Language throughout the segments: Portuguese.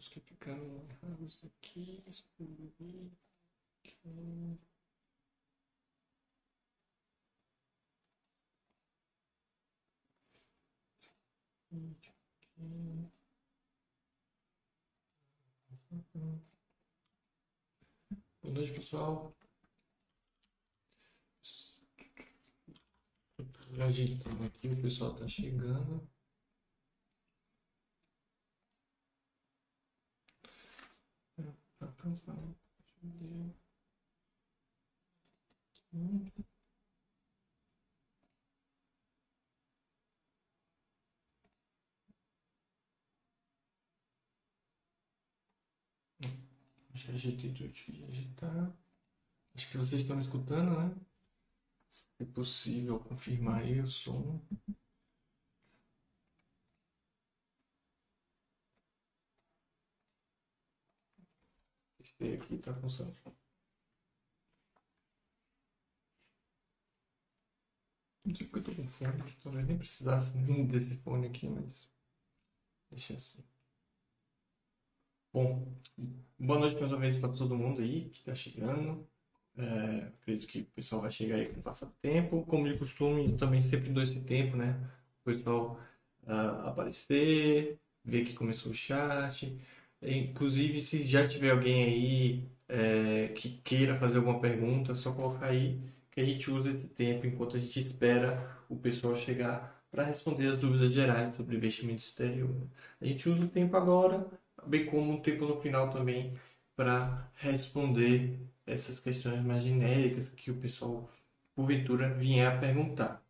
os que ficaram errados aqui. Excluir. aqui. Aqui. Boa noite, pessoal. Já ajeitando aqui, o pessoal tá chegando. Eu ver. Aqui. Já ajeitei tudo que ajeitar. Acho que vocês estão escutando, né? Se possível, confirmar aí o som. Testei aqui, tá funcionando. Não sei porque eu tô com fone, talvez nem precisasse desse fone aqui, mas deixa assim. Bom, boa noite mais uma vez para todo mundo aí que está chegando. É, acredito que o pessoal vai chegar aí com o passar do tempo. Como de costume, também sempre dou esse tempo, né? O pessoal ah, aparecer, ver que começou o chat. Inclusive, se já tiver alguém aí é, que queira fazer alguma pergunta, é só colocar aí que a gente usa esse tempo enquanto a gente espera o pessoal chegar para responder as dúvidas gerais sobre investimento exterior. A gente usa o tempo agora, bem como o tempo no final também, para responder essas questões mais genéricas que o pessoal, porventura, vier a perguntar.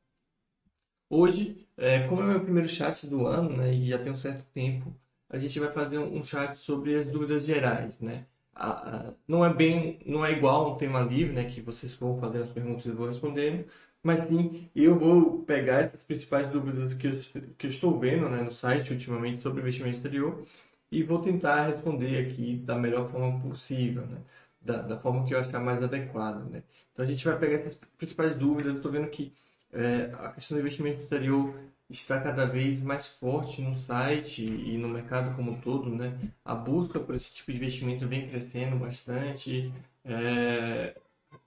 Hoje, é, como é o meu primeiro chat do ano, né, e já tem um certo tempo, a gente vai fazer um chat sobre as dúvidas gerais, né? A, a, não é bem, não é igual um tema livre, né, que vocês vão fazer as perguntas e eu vou respondendo, mas sim, eu vou pegar essas principais dúvidas que eu, que eu estou vendo, né, no site ultimamente sobre investimento exterior e vou tentar responder aqui da melhor forma possível, né? Da, da forma que eu achar mais adequada, né? Então a gente vai pegar essas principais dúvidas. Estou vendo que é, a questão do investimento exterior está cada vez mais forte no site e no mercado como um todo, né? A busca por esse tipo de investimento vem crescendo bastante. É,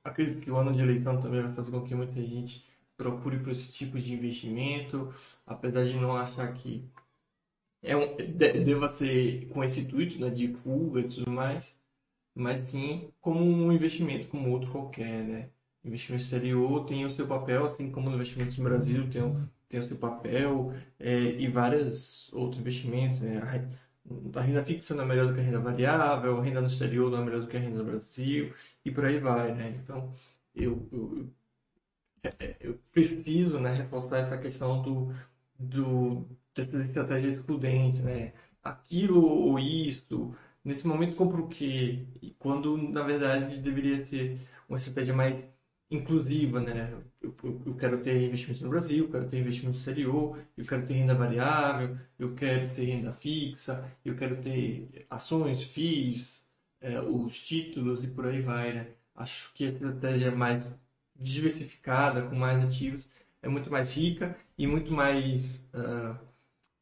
acredito que o ano de eleição também vai fazer com que muita gente procure por esse tipo de investimento, apesar de não achar que é um, deva ser com esse intuito né, de fuga e tudo mais, mas sim como um investimento como outro qualquer, né? Investimento exterior tem o seu papel, assim como os investimentos no Brasil tem, tem o papel é, e vários outros investimentos, né? A, renda fixa não é melhor do que a renda variável, a renda no exterior não é melhor do que a renda no Brasil e por aí vai, né? Então, eu, eu, eu, eu preciso né, reforçar essa questão do, do dessas estratégias excludentes, né? Aquilo ou isso, nesse momento compro o quê? Quando, na verdade, deveria ser uma estratégia mais inclusiva, né? Eu, eu, quero ter investimento no Brasil, eu quero ter investimento exterior, eu quero ter renda variável, eu quero ter renda fixa, eu quero ter ações, FIIs, é, os títulos e por aí vai, né? Acho que a estratégia mais diversificada, com mais ativos, é muito mais rica e muito mais... Uh,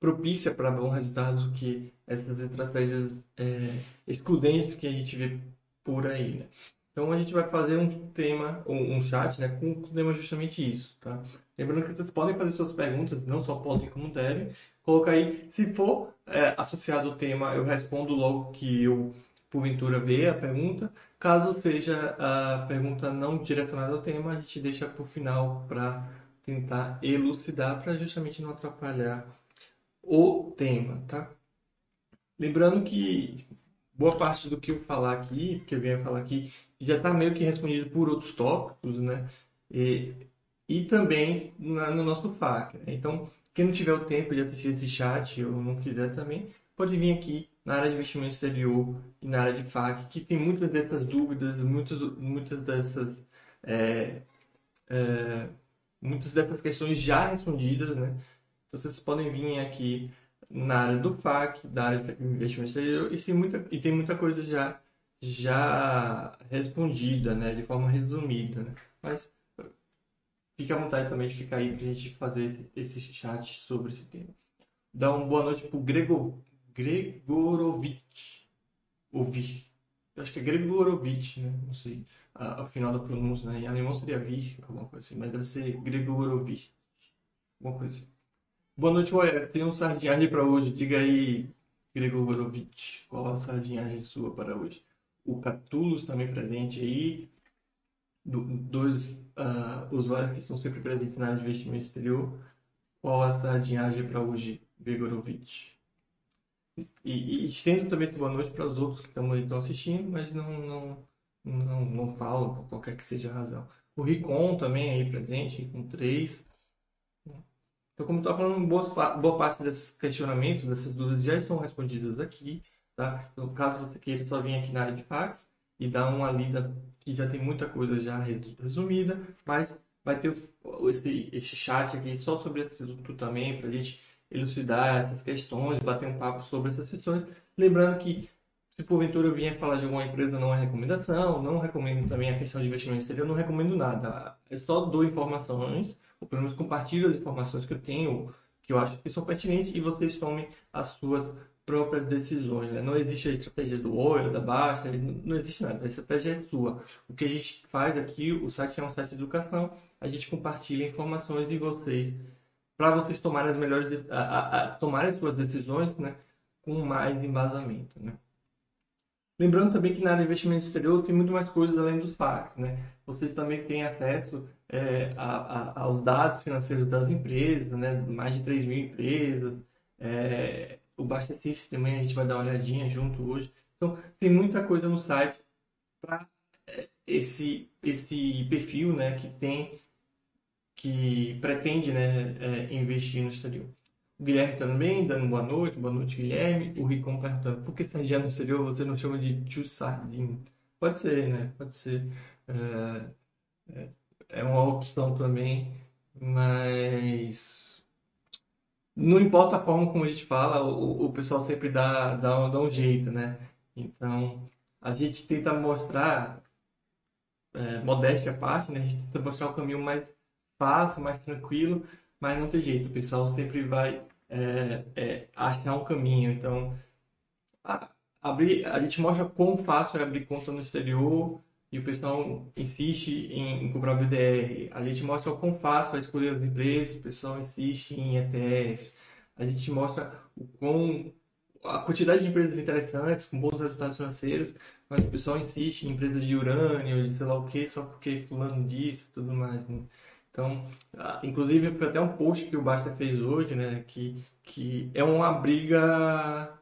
propícia para bons resultados do que essas estratégias é, excludentes que a gente vê por aí, né? Então a gente vai fazer um tema, um, chat, né, com o tema justamente isso, tá? Lembrando que vocês podem fazer suas perguntas, não só podem como devem. Colocar aí, se for é, associado ao tema, eu respondo logo que eu porventura ver a pergunta. Caso seja a pergunta não direcionada ao tema, a gente deixa para o final para tentar elucidar, para justamente não atrapalhar o tema, tá? Lembrando que boa parte do que eu falar aqui, que eu venho falar aqui, já está meio que respondido por outros tópicos, né? E, e também na, no nosso FAQ. Então, quem não tiver o tempo de assistir esse chat ou não quiser também, pode vir aqui na área de investimento exterior e na área de FAQ, que tem muitas dessas dúvidas, muitas, muitas dessas é, é, muitas dessas questões já respondidas, né? Então vocês podem vir aqui na área do FAQ, da área de investimento exterior, e tem muita, e tem muita coisa já, já respondida, né? De forma resumida, né? Mas fique à vontade também de ficar aí para a gente fazer esse, esse chat sobre esse tema. Dá uma boa noite para o Gregor, Gregorovich. Ouvi. Eu acho que é Gregorovich, né? Não sei ao final da pronúncia, né? Em alemão seria vir, alguma coisa assim, mas deve ser Gregorovich. Alguma coisa assim. Boa noite, Roya. Tem um sardinhagem para hoje. Diga aí, Gregorovich, qual a sardinhagem sua para hoje? O Catulos também presente aí. Do, dois uh, usuários que estão sempre presentes na área de investimento exterior. Qual a sardinhagem para hoje, Gregorovich? E, e estendo também boa noite para os outros que estão, estão assistindo, mas não, não, não, não falam, por qualquer que seja a razão. O Ricon também aí presente, com três. Então, como estou falando, boa, boa parte desses questionamentos, dessas dúvidas já são respondidas aqui. Tá? Então, caso você queira só vir aqui na área de fax e dar uma lida, que já tem muita coisa já resumida, mas vai ter esse, esse chat aqui só sobre esse assunto também, para a gente elucidar essas questões, bater um papo sobre essas questões. Lembrando que se porventura eu vier falar de alguma empresa, não é recomendação, não recomendo também a questão de investimento exterior, não recomendo nada. Eu só dou informações, ou pelo menos compartilho as informações que eu tenho, que eu acho que são pertinentes, e vocês tomem as suas próprias decisões. Né? Não existe a estratégia do oil, da baixa, não existe nada. A estratégia é sua. O que a gente faz aqui, o site é um site de educação, a gente compartilha informações de vocês para vocês tomarem as melhores a, a, a, tomarem suas decisões, né, com mais embasamento, né? Lembrando também que na área de investimento exterior tem muito mais coisas além dos FAQs, né? Vocês também têm acesso é, a, a, aos dados financeiros das empresas, né? Mais de 3 mil empresas. É, o Bastetic também a gente vai dar uma olhadinha junto hoje. Então, tem muita coisa no site para é, esse, esse perfil, né? Que tem, que pretende, né? É, investir no exterior. O Guilherme também, dando boa noite, boa noite, Guilherme. O Ricom perguntando, por que Sargento no exterior você não chama de tio Sardinho? Pode ser, né? Pode ser. É, é, é uma opção também, mas não importa a forma como a gente fala, o, o pessoal sempre dá, dá, dá um jeito, né? Então, a gente tenta mostrar, é, modéstia à parte, né? A gente tenta mostrar o caminho mais fácil, mais tranquilo, mas não tem jeito, o pessoal sempre vai é, é, achar um caminho. Então, a, abrir, a gente mostra quão fácil é abrir conta no exterior e o pessoal insiste em, em comprar BDR. A gente mostra o quão fácil é escolher as empresas, o pessoal insiste em ETFs. A gente mostra o quão a quantidade de empresas interessantes, com bons resultados financeiros, mas o pessoal insiste em empresas de urânio, de sei lá o que, só porque fulano disse e tudo mais. Né? Então, inclusive foi até um post que o Basta fez hoje, né, que, que é uma briga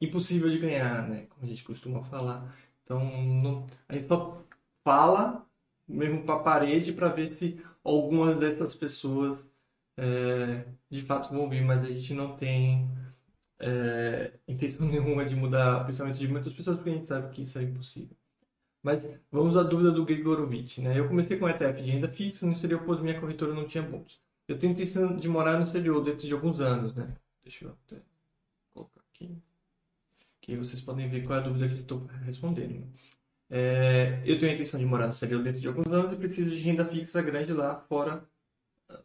impossível de ganhar, né, como a gente costuma falar. Então, não, a gente só fala mesmo para a parede para ver se algumas dessas pessoas é, de fato vão vir, mas a gente não tem é, intenção nenhuma de mudar o pensamento de muitas pessoas, porque a gente sabe que isso é impossível. Mas vamos à dúvida do Grigorovich. Né? Eu comecei com ETF de renda fixa no exterior, pois minha corretora não tinha bons. Eu tenho intenção de morar no exterior dentro de alguns anos. Né? Deixa eu até colocar aqui. Que vocês podem ver qual é a dúvida que eu estou respondendo. Né? É, eu tenho a intenção de morar no exterior dentro de alguns anos e preciso de renda fixa grande lá fora,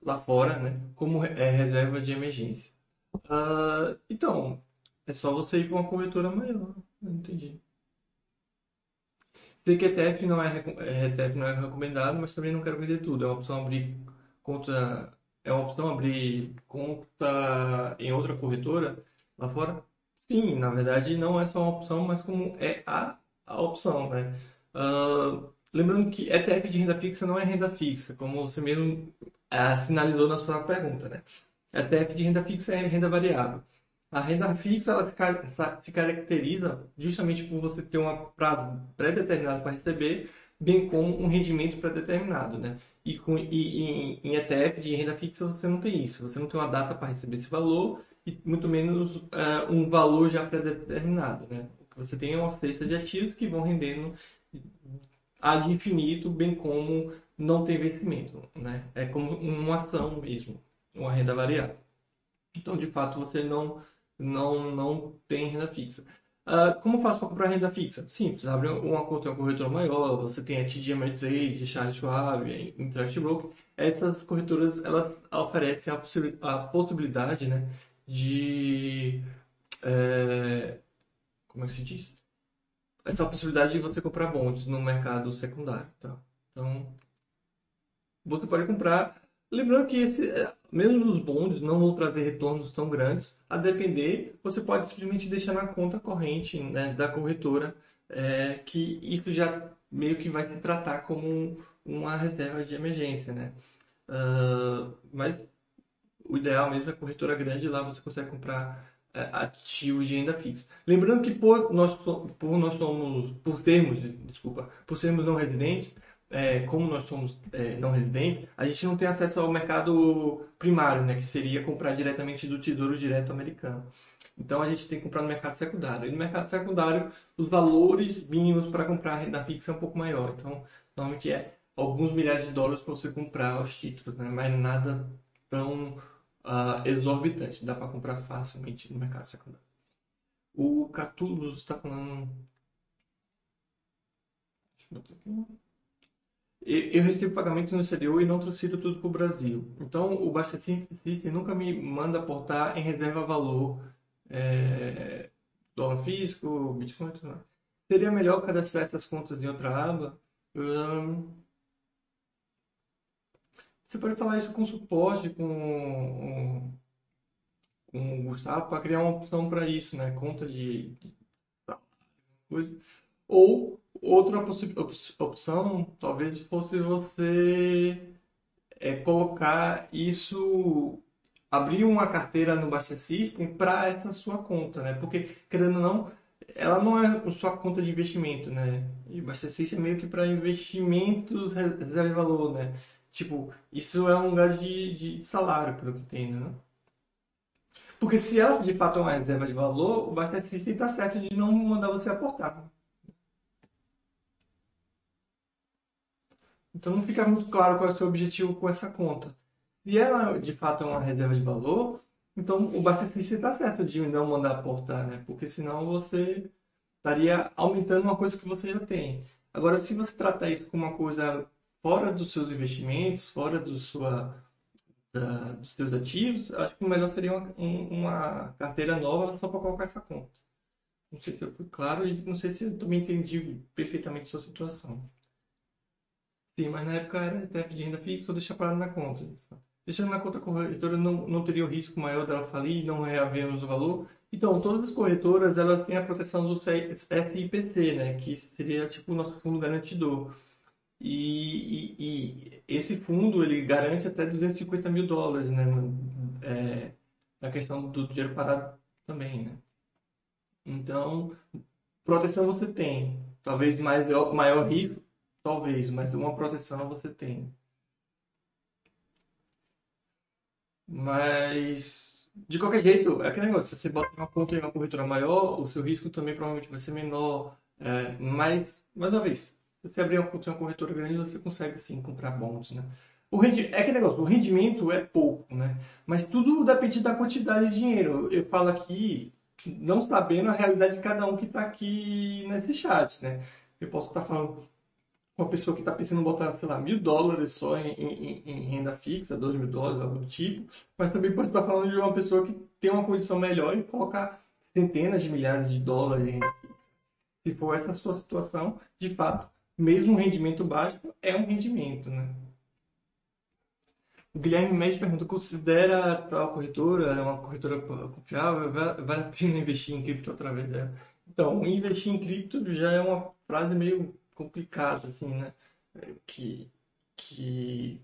lá fora né? como é, reserva de emergência. Uh, então, é só você ir para uma corretora maior. Não entendi. Sei que ETF não é, ETF não é recomendado, mas também não quero vender tudo. É uma opção abrir conta, é uma opção abrir conta em outra corretora lá fora? Sim, na verdade não é só uma opção, mas como é a, a opção, né? Uh, lembrando que ETF de renda fixa não é renda fixa, como você mesmo uh, sinalizou na sua pergunta, né? ETF de renda fixa é renda variável. A renda fixa ela se caracteriza justamente por você ter um prazo pré-determinado para receber, bem como um rendimento pré-determinado, né? E, com, e, e, em ETF de renda fixa você não tem isso, você não tem uma data para receber esse valor e muito menos uh, um valor já pré-determinado, né? Você tem uma cesta de ativos que vão rendendo ad infinito, bem como não tem investimento, né? É como uma ação mesmo, uma renda variável. Então, de fato, você não não não tem renda fixa. Uh, como faço para comprar renda fixa? Simples, abre uma conta em uma corretora maior, você tem a TD Ameritrade, Charles Schwab, Interactive Broker. Essas corretoras elas oferecem a, possi a possibilidade né, de. É, como é que se diz? Essa possibilidade de você comprar bonds no mercado secundário. Tá? Então, você pode comprar. Lembrando que esse, é, mesmo os bonds não vão trazer retornos tão grandes, a depender, você pode simplesmente deixar na conta corrente né, da corretora, é, que isso já meio que vai se tratar como um, uma reserva de emergência, né? Uh, mas o ideal mesmo é corretora grande, lá você consegue comprar é, ativos de renda fixa. Lembrando que por nós, por nós somos, por termos, desculpa, por sermos não residentes, é, como nós somos é, não residentes, a gente não tem acesso ao mercado primário, né, que seria comprar diretamente do Tesouro Direto americano. Então a gente tem que comprar no mercado secundário. E no mercado secundário, os valores mínimos para comprar renda fixa é um pouco maior. Então, normalmente é alguns milhares de dólares para você comprar os títulos, né, mas nada tão uh, exorbitante. Dá para comprar facilmente no mercado secundário. O Catulos está falando. Deixa eu botar aqui eu recebo pagamentos no exterior e não transfiro tudo para o Brasil. Então, o Basta nunca me manda aportar em reserva valor, é, dólar físico, Bitcoin, tudo mais. Seria melhor cadastrar essas contas em outra aba? Hum, você pode falar isso com suporte, com, com o Gustavo, para criar uma opção para isso, né? Conta de, de coisa. Ou Outra opção talvez fosse você é, colocar isso, abrir uma carteira no Basta System para essa sua conta, né? Porque, querendo ou não, ela não é sua conta de investimento, né? E o Basta System é meio que para investimentos reserva valor, né? Tipo, isso é um lugar de, de salário, pelo que entendo, né? Porque se ela de fato é uma reserva de valor, o System está certo de não mandar você aportar. Então não fica muito claro qual é o seu objetivo com essa conta. Se ela de fato é uma reserva de valor, então o Bastecista está certo de não mandar aportar, né? Porque senão você estaria aumentando uma coisa que você já tem. Agora, se você tratar isso como uma coisa fora dos seus investimentos, fora do sua, da, dos seus ativos, acho que o melhor seria uma, uma carteira nova só para colocar essa conta. Não sei se eu fui claro e não sei se eu também entendi perfeitamente sua situação. Sim, mas na época era ETF de renda fixa ou deixar parado na conta. Deixando na conta corretora não, não teria o risco maior dela falir e não reavermos o valor. Então, todas as corretoras elas têm a proteção do SIPC, né? que seria tipo o nosso fundo garantidor. E, e, esse fundo ele garante até 250 mil dólares né? É, na questão do dinheiro parado também. Né? Então, proteção você tem. Talvez mais, maior risco Talvez, mas uma proteção você tem. Mas, de qualquer jeito, é aquele negócio. Se você bota uma conta em uma corretora maior, o seu risco também provavelmente vai ser menor. É, mas, mais uma vez, se você abrir uma uma corretora grande, você consegue, sim, comprar bons, né? O rendi... É aquele negócio, o rendimento é pouco, né? Mas tudo depende da quantidade de dinheiro. Eu falo aqui, não sabendo a realidade de cada um que está aqui nesse chat, né? Eu posso estar falando uma pessoa que está pensando em botar, sei lá, mil dólares só em, em, em, renda fixa, dois mil dólares, algo do tipo, mas também pode estar falando de uma pessoa que tem uma condição melhor e colocar centenas de milhares de dólares em renda fixa. Se for essa a sua situação, de fato, mesmo um rendimento baixo é um rendimento, né? O Guilherme Mendes pergunta: considera tal corretora é uma corretora confiável? Vale a pena investir em cripto através dela? Então, investir em cripto já é uma frase meio complicado, assim, né? Que, que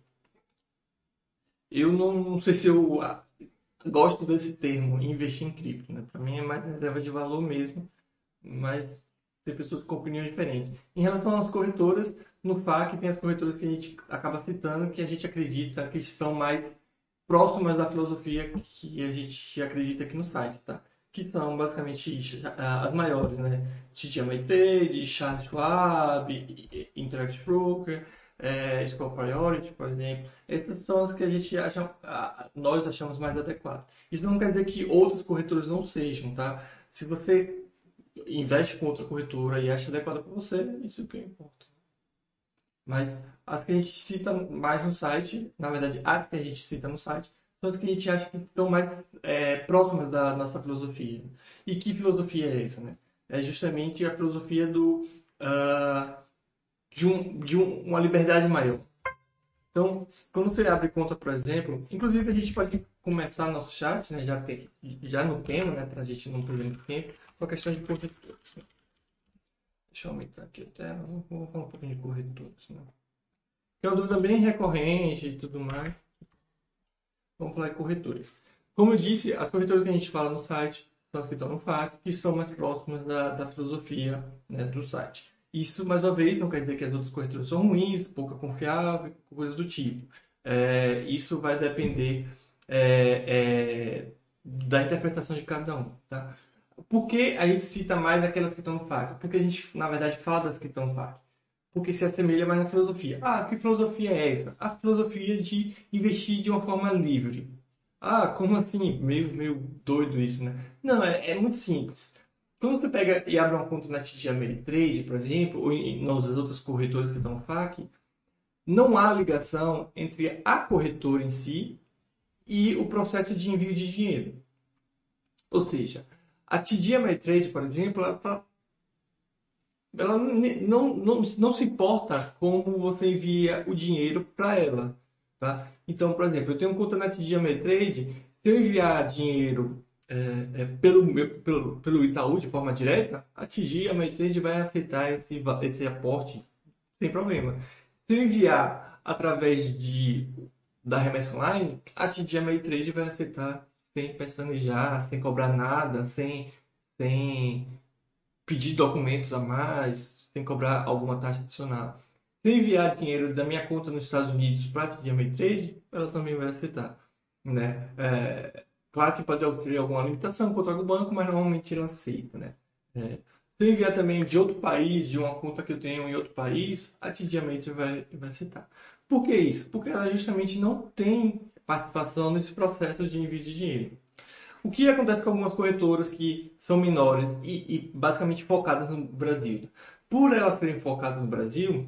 eu não, não sei se eu gosto desse termo, investir em cripto, né? Para mim é mais reserva de valor mesmo, mas ter pessoas com opiniões diferentes. Em relação às corretoras, no FAQ tem as corretoras que a gente acaba citando que a gente acredita que estão mais próximas da filosofia que a gente acredita aqui no site, tá? Que são basicamente as maiores, né? Trade, Charles Schwab, Interactive Broker, é, Priority, por exemplo. Essas são as que a gente acha, nós achamos mais adequadas. Isso não quer dizer que outras corretoras não sejam, tá? Se você investe com outra corretora e acha adequada para você, isso é o que importa. Mas as que a gente cita mais no site, na verdade, as que a gente cita no site, são as que a gente acha que estão mais é, próximas da nossa filosofia. E que filosofia é essa, né? É justamente a filosofia do, uh, de, um, de um, uma liberdade maior. Então, quando você abre conta, por exemplo, inclusive a gente pode começar nosso chat, né, já, tem, já no tema, né, para a gente não perder muito tempo, a questão de corretores. Né? Deixa eu aumentar aqui até, vamos falar um pouquinho de corretores. Né? Que é uma dúvida bem recorrente e tudo mais. Vamos falar de corretores. Como eu disse, as corretoras que a gente fala no site são as que estão no FAQ, que são mais próximas da, da filosofia né, do site. Isso, mais uma vez, não quer dizer que as outras corretoras são ruins, pouca confiável, coisas do tipo. É, isso vai depender é, é, da interpretação de cada um. Tá? Por que a gente cita mais aquelas que estão no FAQ? Porque a gente, na verdade, fala das que estão no FAQ. Porque se assemelha mais à filosofia. Ah, que filosofia é essa? A filosofia de investir de uma forma livre. Ah, como assim? Meio, meio doido isso, né? Não, é, é muito simples. Quando você pega e abre uma conta na TD Ameritrade, por exemplo, ou em, nas outras corretoras que estão no FAQ, não há ligação entre a corretora em si e o processo de envio de dinheiro. Ou seja, a TD Ameritrade, por exemplo, ela, tá, ela não, não, não se importa como você envia o dinheiro para ela. Tá? Então, por exemplo, eu tenho conta na TD Ameritrade, se eu enviar dinheiro é, é, pelo, pelo, pelo Itaú de forma direta, a MyTrade vai aceitar esse, esse aporte sem problema. Se eu enviar através de, da remessa online, a MyTrade vai aceitar sem pestanejar, sem cobrar nada, sem, sem pedir documentos a mais, sem cobrar alguma taxa adicional. Se enviar dinheiro da minha conta nos Estados Unidos para a MyTrade, ela também vai aceitar. Né? É, Claro que pode ter alguma limitação contra o banco, mas normalmente ele aceita, né? É. Se enviar também de outro país, de uma conta que eu tenho em outro país, a TD vai, vai aceitar. Por que isso? Porque ela justamente não tem participação nesse processo de envio de dinheiro. O que acontece com algumas corretoras que são menores e, e basicamente focadas no Brasil? Por elas serem focadas no Brasil,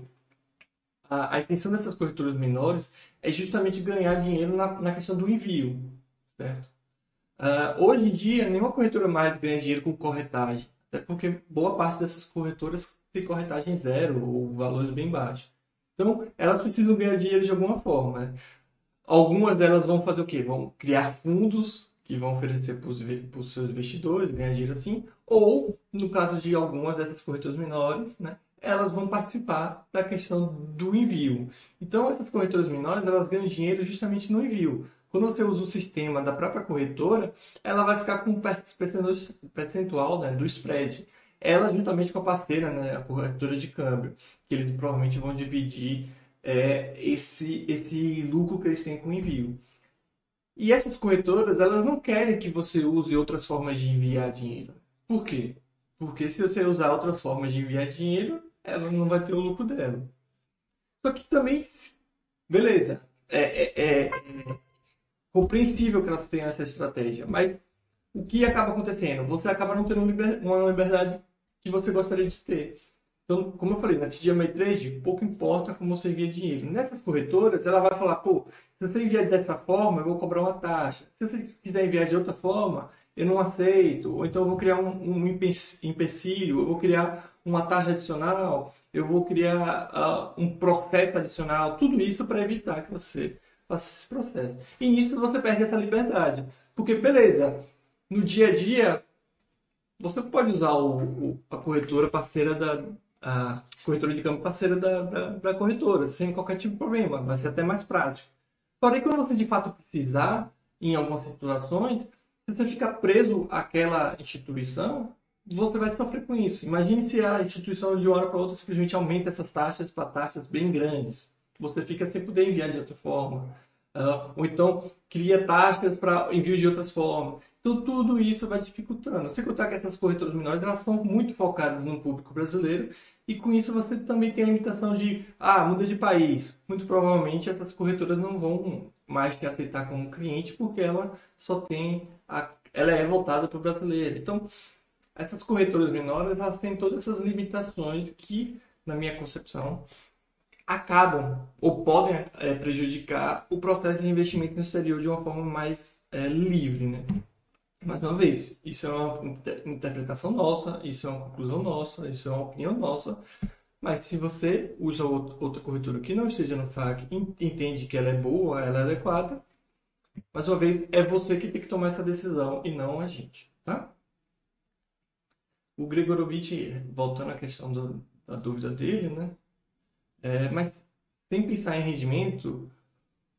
a, a, intenção dessas corretoras menores é justamente ganhar dinheiro na, na questão do envio, certo? Uh, hoje em dia, nenhuma corretora mais ganha dinheiro com corretagem, até porque boa parte dessas corretoras tem corretagem zero ou valores bem baixos. Então, elas precisam ganhar dinheiro de alguma forma. Né? Algumas delas vão fazer o quê? Vão criar fundos que vão oferecer para os seus investidores, ganhar dinheiro assim, ou, no caso de algumas dessas corretoras menores, né, elas vão participar da questão do envio. Então, essas corretoras menores, elas ganham dinheiro justamente no envio. Quando você usa o sistema da própria corretora, ela vai ficar com um percentual né, do spread. Ela, juntamente com a parceira, né, a corretora de câmbio, que eles provavelmente vão dividir é, esse, esse lucro que eles têm com o envio. E essas corretoras, elas não querem que você use outras formas de enviar dinheiro. Por quê? Porque se você usar outras formas de enviar dinheiro, ela não vai ter o lucro dela. Só que também, beleza, é, é, é compreensível que elas tenham essa estratégia, mas o que acaba acontecendo? Você acaba não tendo uma liberdade que você gostaria de ter. Então, como eu falei, na TGMA Trade, pouco importa como você envia dinheiro. Nessas corretoras, ela vai falar, pô, se você enviar dessa forma, eu vou cobrar uma taxa. Se você quiser enviar de outra forma, eu não aceito. Ou então eu vou criar um, um empecilho, eu vou criar uma taxa adicional, eu vou criar uh, um processo adicional. Tudo isso para evitar que você faça esse processo. E nisso você perde essa liberdade. Porque, beleza, no dia a dia, você pode usar o, o, a corretora parceira da. A corretora de campo parceira da, da, da, corretora, sem qualquer tipo de problema. Vai ser até mais prático. Porém, quando você de fato precisar, em algumas situações, se você ficar preso àquela instituição, você vai sofrer com isso. Imagine se a instituição de uma hora para outra simplesmente aumenta essas taxas para taxas bem grandes. Você fica sem poder enviar de outra forma. Uh, ou então cria taxas para envio de outras formas. Então tudo isso vai dificultando. Sem contar que essas corretoras menores elas são muito focadas no público brasileiro e com isso você também tem a limitação de ah, muda de país. Muito provavelmente essas corretoras não vão mais te aceitar como cliente porque ela só tem a, ela é voltada para o brasileiro. Então essas corretoras menores elas têm todas essas limitações que, na minha concepção, acabam ou podem é, prejudicar o processo de investimento no exterior de uma forma mais é, livre, né? Mais uma vez, isso é uma interpretação nossa, isso é uma conclusão nossa, isso é uma opinião nossa. Mas se você usa outra corretora que não esteja no FAC, entende que ela é boa, ela é adequada, mais uma vez, é você que tem que tomar essa decisão e não a gente, tá? O Gregorovitch, voltando à questão do, da dúvida dele, né? É, mas sem pensar em rendimento,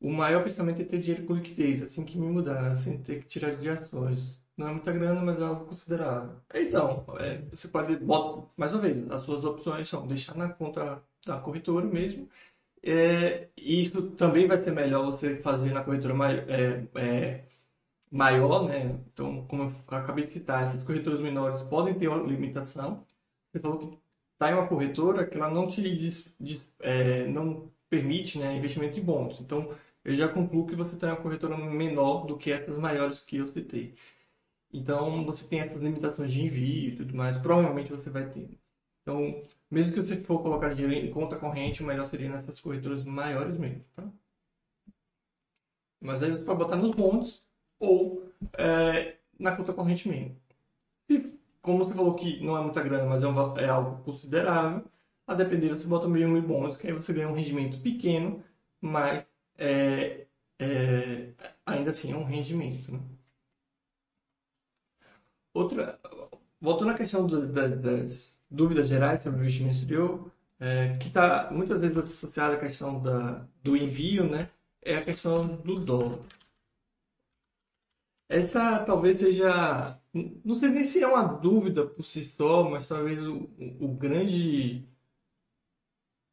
o maior pensamento é ter dinheiro com liquidez, assim que me mudar, sem ter que tirar de ações. Não é muita grana, mas é algo considerável. Então, é, você pode, bota, mais uma vez, as suas opções são deixar na conta da corretora mesmo. É, isso também vai ser melhor você fazer na corretora mais, é, é, maior, né? Então, como eu acabei de citar, essas corretoras menores podem ter uma limitação. Você falou que está em uma corretora que ela não te diz, diz, é, não permite né, investimento em bons. Então, eu já concluo que você tem uma corretora menor do que essas maiores que eu citei. Então, você tem essas limitações de envio e tudo mais, provavelmente você vai ter. Então, mesmo que você for colocar dinheiro em conta corrente, o melhor seria nessas corretoras maiores mesmo, tá? Mas aí você pode botar nos bons ou é, na conta corrente mesmo. Se, como você falou que não é muita grana, mas é, um, é algo considerável, a depender você bota meio em bônus, que aí você ganha um rendimento pequeno, mas é, é, ainda assim é um rendimento. Né? Outra, voltando à questão do, da, das dúvidas gerais sobre o investimento exterior, é, que está muitas vezes associada à questão da, do envio, né? é a questão do dólar. Essa talvez seja, não sei nem se é uma dúvida por si só, mas talvez o, o grande,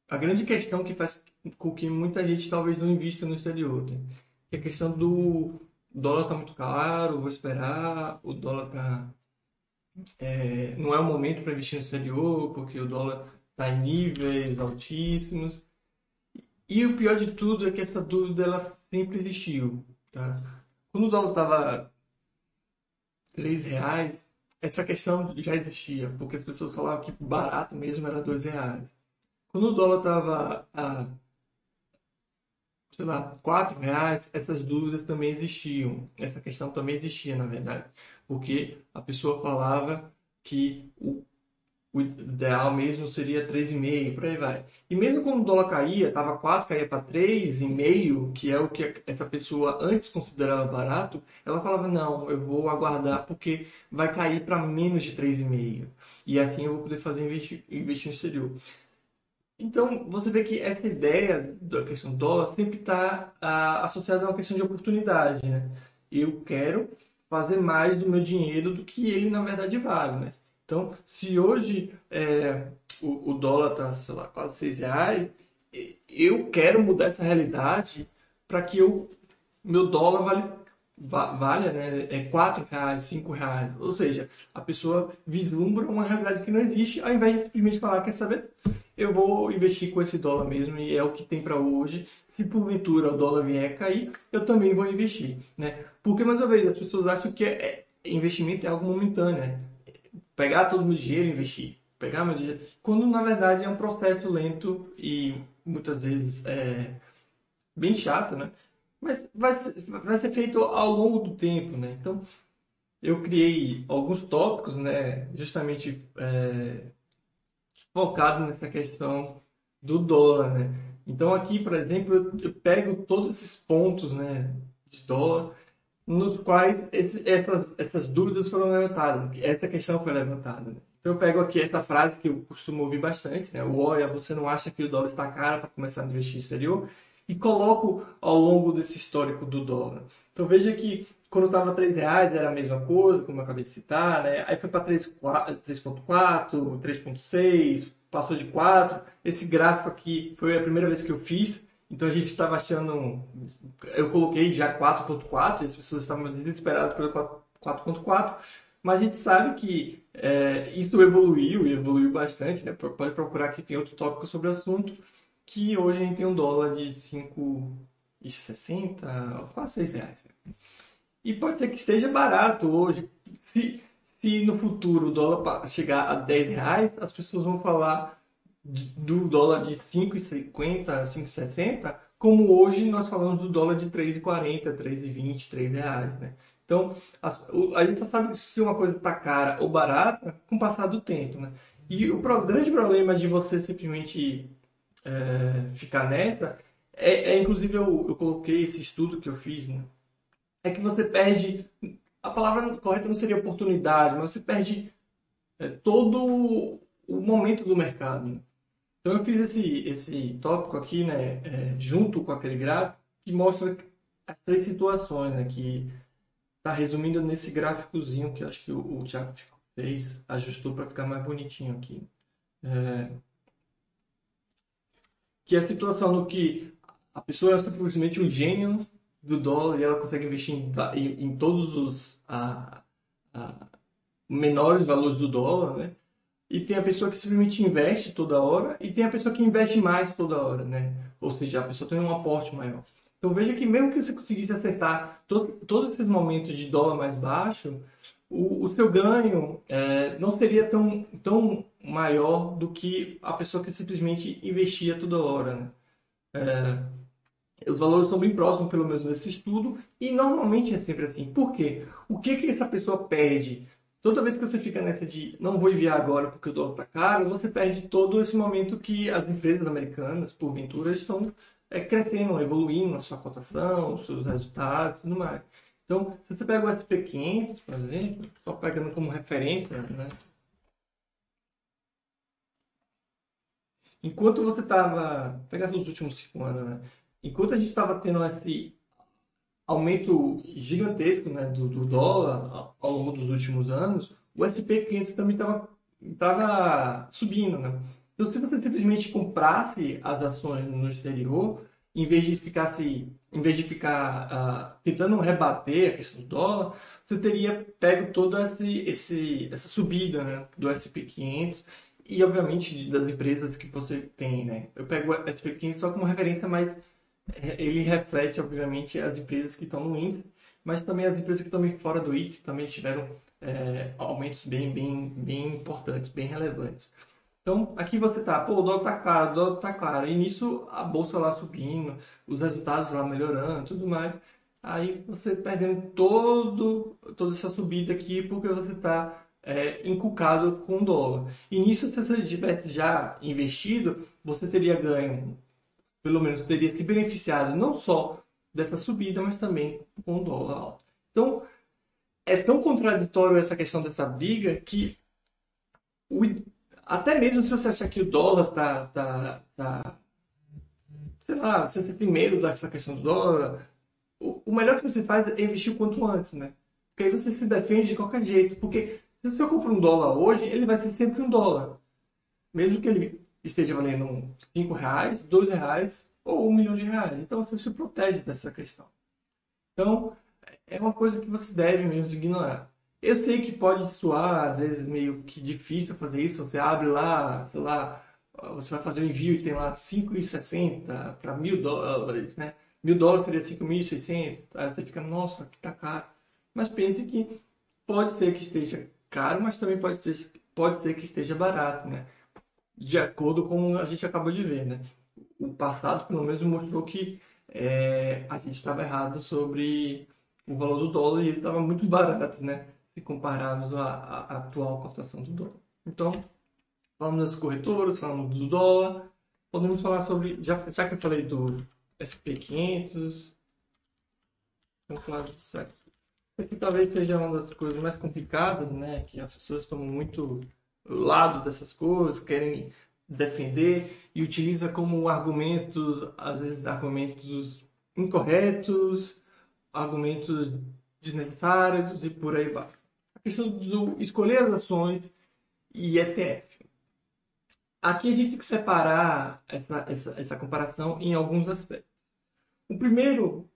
a grande questão que faz com que muita gente talvez não invista no exterior. Né? A questão do dólar está muito caro, vou esperar, o dólar está é, não é o momento para investir no exterior, porque o dólar está em níveis altíssimos. E o pior de tudo é que essa dúvida ela sempre existiu. Tá? Quando o dólar estava três reais, essa questão já existia, porque as pessoas falavam que barato mesmo era dois reais. Quando o dólar estava a, sei lá, quatro reais, essas dúvidas também existiam. Essa questão também existia, na verdade, porque a pessoa falava que o o ideal mesmo seria 3,5, por aí vai. E mesmo quando o dólar caía, estava 4, caía para 3,5, que é o que essa pessoa antes considerava barato, ela falava, não, eu vou aguardar porque vai cair para menos de 3,5. E assim eu vou poder fazer investir, investir exterior. Então, você vê que essa ideia da questão do dólar sempre está ah, associada a uma questão de oportunidade, né? Eu quero fazer mais do meu dinheiro do que ele, na verdade, vale, né? Então, se hoje é, o, o, dólar está, sei lá, quase 6 reais, eu quero mudar essa realidade para que o meu dólar vale, valha né, é 4 reais, 5 reais. Ou seja, a pessoa vislumbra uma realidade que não existe, ao invés de simplesmente falar, quer saber? Eu vou investir com esse dólar mesmo e é o que tem para hoje. Se porventura o dólar vier a cair, eu também vou investir, né? Porque, mais uma vez, as pessoas acham que é, é investimento é algo momentâneo, né? pegar todo o meu dinheiro e investir. Pegar meu dinheiro. Quando na verdade é um processo lento e muitas vezes é bem chato, né? Mas vai, vai ser feito ao longo do tempo, né? Então eu criei alguns tópicos, né? Justamente é, focado nessa questão do dólar, né? Então aqui, por exemplo, eu pego todos esses pontos, né? De dólar nos quais esse, essas, essas dúvidas foram levantadas, essa questão foi levantada. Né? Então eu pego aqui essa frase que eu costumo ouvir bastante, né? O olha, você não acha que o dólar está caro para começar a investir no exterior? E coloco ao longo desse histórico do dólar. Então veja que quando estava 3 reais era a mesma coisa, como eu acabei de citar, né? Aí foi para 3.4, 3.6, passou de 4. Esse gráfico aqui foi a primeira vez que eu fiz, então a gente estava achando. Eu coloquei já 4.4, as pessoas estavam desesperadas pelo 4.4, mas a gente sabe que é, isso evoluiu e evoluiu bastante, né? Pode procurar que tem outro tópico sobre o assunto, que hoje a gente tem um dólar de 5,60, quase 6 reais. E pode ser que esteja barato hoje. Se, se no futuro o dólar chegar a 10 reais, as pessoas vão falar do dólar de 5,50, 5,60, como hoje nós falamos do dólar de 3,40, 3,20, 3 reais, né? Então, a, a, gente só sabe se uma coisa está cara ou barata com o passar do tempo, né? E o pro, grande problema de você simplesmente é, ficar nessa é, é inclusive, eu, eu, coloquei esse estudo que eu fiz, né? é que você perde. A palavra correta não seria oportunidade, mas você perde é, todo o momento do mercado. Então eu fiz esse, esse tópico aqui, né, é, junto com aquele gráfico, que mostra as três situações, né, que está resumindo nesse gráficozinho que acho que o, o Thiago fez, ajustou para ficar mais bonitinho aqui. É, que é a situação no que a pessoa é simplesmente um gênio do dólar e ela consegue investir em, em, em todos os a, a, menores valores do dólar, né? E tem a pessoa que simplesmente investe toda hora e tem a pessoa que investe mais toda hora, né? Ou seja, a pessoa tem um aporte maior. Então veja que mesmo que você conseguisse acertar todo, todos esses momentos de dólar mais baixo, o, o seu ganho é, não seria tão, tão maior do que a pessoa que simplesmente investia toda hora, né? É, os valores estão bem próximos, pelo menos nesse estudo, e normalmente é sempre assim. Por quê? O que, que essa pessoa perde? Toda vez que você fica nessa de não vou enviar agora porque o dólar está caro, você perde todo esse momento que as empresas americanas, porventura, estão é, crescendo, evoluindo a sua cotação, os seus resultados e tudo mais. Então, se você pega o SP500, por exemplo, só pegando como referência, né? Enquanto você estava, pegar os últimos cinco anos, né? enquanto a gente estava tendo esse aumento gigantesco né, do, do, dólar ao longo dos últimos anos, o SP500 também estava subindo. Né? Então, se você simplesmente comprasse as ações no exterior, em vez de ficar, se, em vez de ficar uh, tentando rebater a questão do dólar, você teria pego toda esse, esse, essa subida né, do SP500 e, obviamente, das empresas que você tem. Né? Eu pego o SP500 só como referência, mas ele reflete, obviamente, as empresas que estão no índice, mas também as empresas que estão fora do índice também tiveram é, aumentos bem, bem, bem importantes, bem relevantes. Então, aqui você tá, pô, o dólar tá caro, o dólar tá caro, e nisso a bolsa lá subindo, os resultados lá melhorando, tudo mais. Aí você perdendo todo, toda essa subida aqui porque você está é, encucado com dólar. E nisso, se você tivesse já investido, você teria ganho pelo menos teria se beneficiado não só dessa subida, mas também com o dólar alto. Então, é tão contraditório essa questão dessa briga que o, até mesmo se você achar que o dólar tá, tá, tá sei lá, se você tem medo dessa questão do dólar, o, o melhor que você faz é investir o quanto antes, né? Porque aí você se defende de qualquer jeito. Porque se você compra um dólar hoje, ele vai ser sempre um dólar. Mesmo que ele esteja valendo 5 reais, 2 reais ou 1 milhão de reais. Então você se protege dessa questão. Então é uma coisa que você deve mesmo ignorar. Eu sei que pode soar, às vezes, meio que difícil fazer isso. Você abre lá, sei lá, você vai fazer um envio e tem lá 5,60 para mil dólares, né? Mil dólares seria 5.600. Aí você fica, nossa, que tá caro. Mas pense que pode ser que esteja caro, mas também pode ser, pode ser que esteja barato, né? de acordo com a gente acabou de ver, né? O passado, pelo menos, mostrou que é, a gente estava errado sobre o valor do dólar e ele estava muito barato, né? Se compararmos à, à atual cotação do dólar. Então, falamos das corretoras, falamos do dólar, podemos falar sobre, já, já que eu falei do SP500, vamos falar do certo. Isso aqui talvez seja uma das coisas mais complicadas, né? Que as pessoas tomam muito lado dessas coisas, querem defender e utiliza como argumentos, às vezes argumentos incorretos, argumentos desnecessários e por aí vai. A questão do escolher as ações e ETF. Aqui a gente tem que separar essa, essa, essa comparação em alguns aspectos. O primeiro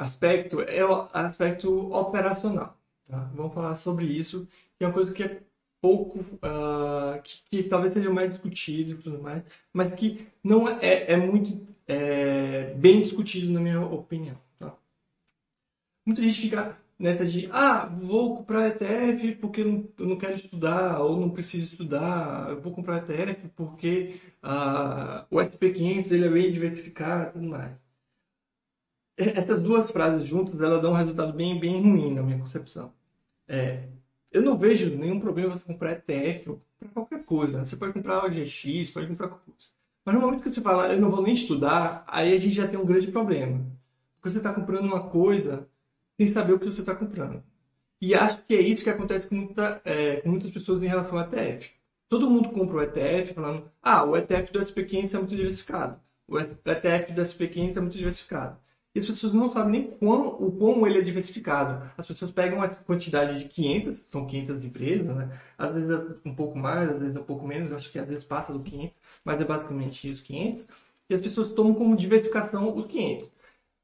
aspecto é o aspecto operacional. Tá? Vamos falar sobre isso, que é uma coisa que é pouco, uh, que, que, talvez seja mais discutido e tudo mais, mas que não é, é muito é, bem discutido na minha opinião. Tá? Muita gente fica nessa de, ah, vou comprar ETF porque eu não, quero estudar ou não preciso estudar, eu vou comprar ETF porque uh, o SP500 ele é bem diversificado e tudo mais. Essas duas frases juntas, elas dão um resultado bem, bem ruim na minha concepção. É, eu não vejo nenhum problema você comprar ETF ou qualquer coisa. Você pode comprar OGX, pode comprar qualquer coisa. Mas no momento que você fala, eu não vou nem estudar, aí a gente já tem um grande problema. Porque você está comprando uma coisa sem saber o que você está comprando. E acho que é isso que acontece com, muita, é, com muitas pessoas em relação ao ETF. Todo mundo compra o ETF falando, ah, o ETF do SP500 é muito diversificado. O ETF do SP500 é muito diversificado. E as pessoas não sabem nem quão, o quão ele é diversificado. As pessoas pegam essa quantidade de 500, são 500 empresas, né? Às vezes é um pouco mais, às vezes é um pouco menos, eu acho que às vezes passa do 500, mas é basicamente os 500. E as pessoas tomam como diversificação os 500.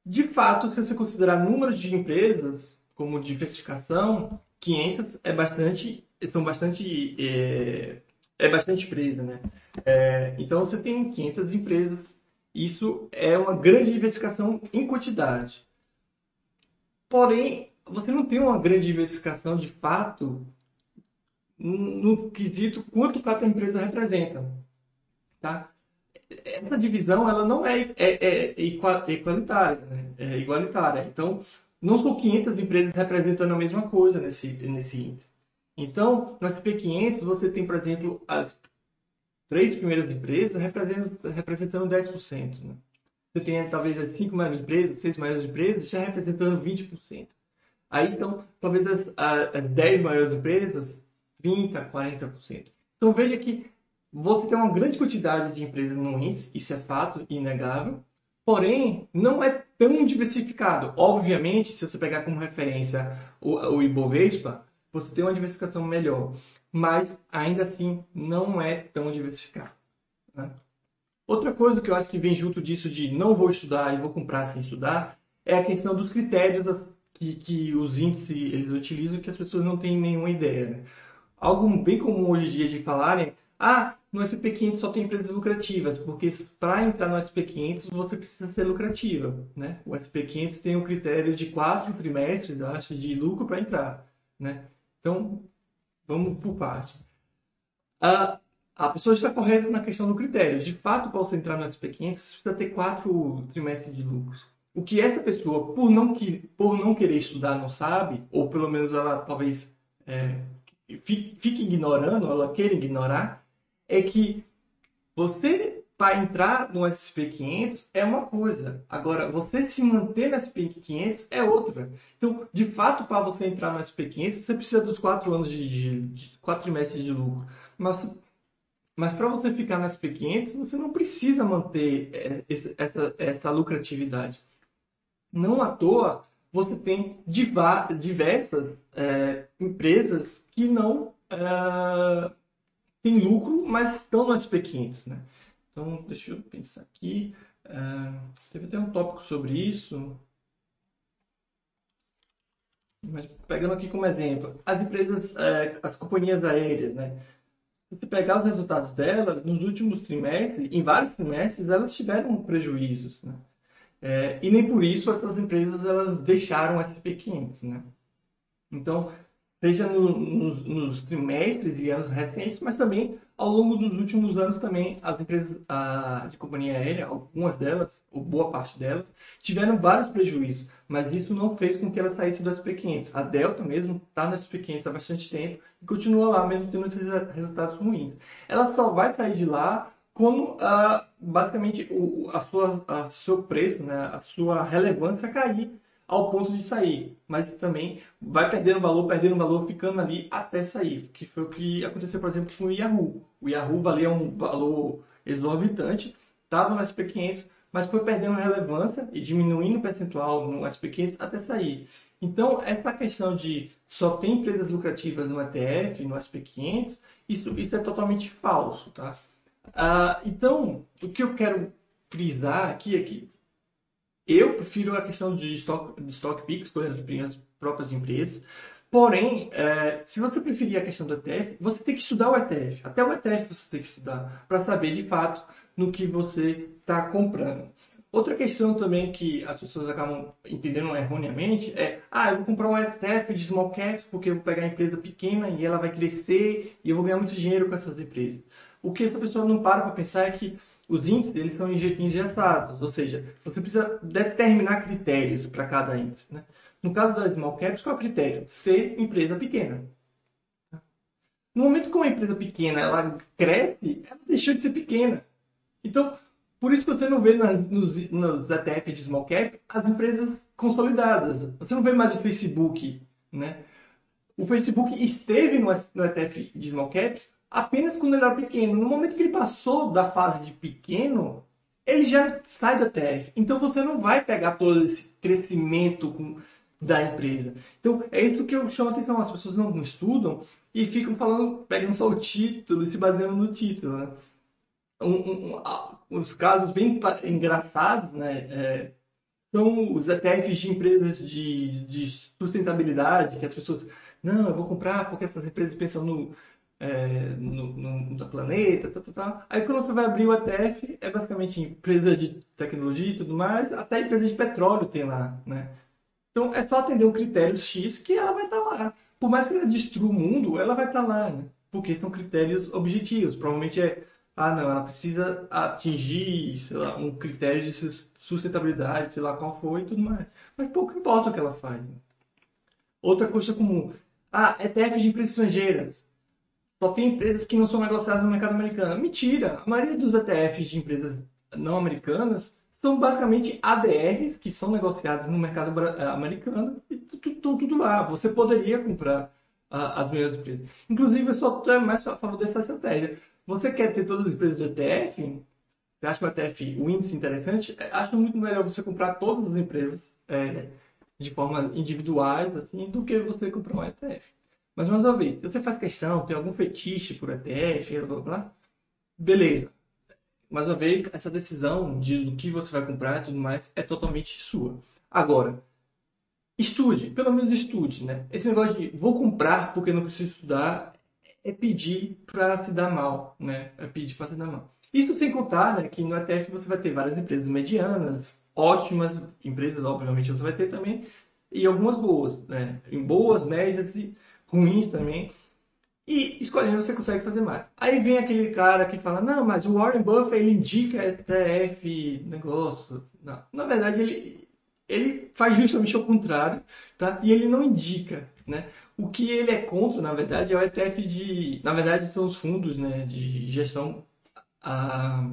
De fato, se você considerar número de empresas como diversificação, 500 é bastante, são bastante, é, é bastante empresa, né? É, então você tem 500 empresas, isso é uma grande diversificação em quantidade. Porém, você não tem uma grande diversificação de fato no quesito quanto cada empresa representa, tá? essa divisão ela não é, é, é igualitária, né? é igualitária. Então, não são 500 empresas representando a mesma coisa nesse, nesse índice. Então, no SP500, você tem, por exemplo, as três primeiras empresas representando, representando 10%. Né? Você tem, talvez, as cinco maiores empresas, seis maiores empresas, já representando 20%. Aí, então, talvez as, as 10 maiores empresas, 30%, 40%. Então, veja que você tem uma grande quantidade de empresas no índice, isso é fato inegável, porém não é tão diversificado. Obviamente, se você pegar como referência o, o Ibovespa, você tem uma diversificação melhor, mas ainda assim não é tão diversificado. Né? Outra coisa que eu acho que vem junto disso de não vou estudar e vou comprar sem estudar é a questão dos critérios que, que os índices eles utilizam que as pessoas não têm nenhuma ideia. Né? Algo bem comum hoje em dia de falarem, ah, no SP500 só tem empresas lucrativas, porque para entrar no SP500 você precisa ser lucrativa, né? O SP500 tem um critério de quatro trimestres, acho, de lucro para entrar, né? Então, vamos por parte. A, a pessoa está correta na questão do critério. De fato, para você entrar no SP500, você precisa ter quatro trimestres de lucros. O que essa pessoa, por não, que, por não querer estudar, não sabe, ou pelo menos ela talvez é, fique, fique ignorando, ela queira ignorar, é que você, para entrar no SP500, é uma coisa. Agora, você se manter no SP500 é outra. Então, de fato, para você entrar no SP500, você precisa dos quatro anos de, de, de quatro trimestres de lucro. Mas, mas para você ficar no SP500, você não precisa manter é, essa, essa lucratividade. Não à toa, você tem diversas é, empresas que não é, tem lucro, mas estão no SP500, né? Então, deixa eu pensar aqui. Uh, teve até um tópico sobre isso. Mas pegando aqui como exemplo, as empresas, é, as companhias aéreas, né? Se você pegar os resultados delas, nos últimos trimestres, em vários trimestres, elas tiveram prejuízos, né? É, e nem por isso essas empresas elas deixaram o SP500, né? Então, seja no, nos, nos, trimestres e anos recentes, mas também ao longo dos últimos anos também as empresas a, de companhia aérea, algumas delas, ou boa parte delas, tiveram vários prejuízos, mas isso não fez com que ela saísse do SP500. A Delta mesmo está no SP500 há bastante tempo e continua lá mesmo tendo esses resultados ruins. Ela só vai sair de lá quando basicamente o a sua a seu preço, né, a sua relevância cair ao ponto de sair, mas também vai perdendo valor, perdendo valor, ficando ali até sair, que foi o que aconteceu, por exemplo, com o Yahoo. O Yahoo valia um valor exorbitante, estava no SP500, mas foi perdendo relevância e diminuindo o percentual no SP500 até sair. Então, essa questão de só ter empresas lucrativas no ETF, no SP500, isso, isso é totalmente falso, tá? Ah, então, o que eu quero frisar aqui é que eu prefiro a questão de stock, de stock picks com as próprias empresas. Porém, é, se você preferir a questão do ETF, você tem que estudar o ETF. Até o ETF você tem que estudar para saber de fato no que você está comprando. Outra questão também que as pessoas acabam entendendo erroneamente é: ah, eu vou comprar um ETF de small caps porque eu vou pegar a empresa pequena e ela vai crescer e eu vou ganhar muito dinheiro com essas empresas. O que essa pessoa não para para pensar é que os índices eles são engessados, ou seja, você precisa determinar critérios para cada índice. Né? No caso da small caps, qual é o critério? Ser empresa pequena. No momento que uma empresa pequena ela cresce, ela deixou de ser pequena. Então, por isso que você não vê nos, nos ETF de small cap as empresas consolidadas. Você não vê mais o Facebook, né? O Facebook esteve no, no ETF de small caps apenas quando ele era pequeno. No momento que ele passou da fase de pequeno, ele já sai do ETF. Então você não vai pegar todo esse crescimento com, da empresa. Então é isso que eu chamo a atenção. As pessoas não estudam e ficam falando, pegando só o título e se baseando no título. Né? Um, um, um, os casos bem engraçados, né? É, são os ETFs de empresas de, de sustentabilidade, que as pessoas, não, eu vou comprar porque essas empresas pensam no, é, no, no, planeta, tal, tal, tal. Aí quando você vai abrir o ETF, é basicamente empresa de tecnologia e tudo mais, até empresa de petróleo tem lá, né? Então é só atender um critério X que ela vai estar tá lá. Por mais que ela destrua o mundo, ela vai estar tá lá, né? Porque são critérios objetivos. Provavelmente é, ah não, ela precisa atingir, sei lá, um critério de sustentabilidade, sei lá qual foi e tudo mais. Mas pouco importa o que ela faz. Né? Outra coisa comum. Ah, ETF de empresas estrangeiras só tem empresas que não são negociadas no mercado americano. Mentira! A maioria dos ETFs de empresas não americanas são basicamente ADRs que são negociados no mercado eh, americano e estão tudo lá. Você poderia comprar as mesmas empresas. Inclusive, eu só estou mais a favor dessa estratégia. Você quer ter todas as empresas de ETF? Você acha o ETF, o índice interessante? É, acho muito melhor você comprar todas as empresas é, de forma individuais assim, do que você comprar um ETF. Mas, mais uma vez, se você faz questão, tem algum fetiche por ETF, blá, blá, blá, beleza. Mais uma vez, essa decisão de do que você vai comprar e tudo mais é totalmente sua. Agora, estude, pelo menos estude, né? Esse negócio de vou comprar porque não preciso estudar é pedir para se dar mal, né? É pedir para se dar mal. Isso sem contar né, que no ETF você vai ter várias empresas medianas, ótimas empresas, obviamente você vai ter também, e algumas boas, né? Em boas, médias e ruins também. E escolhendo você consegue fazer mais. Aí vem aquele cara que fala, não, mas o Warren Buffett ele indica ETF negócio. Não. Na verdade, ele, ele faz justamente o contrário, tá? E ele não indica, né? O que ele é contra, na verdade, é o ETF de... Na verdade, são os fundos né, de gestão a,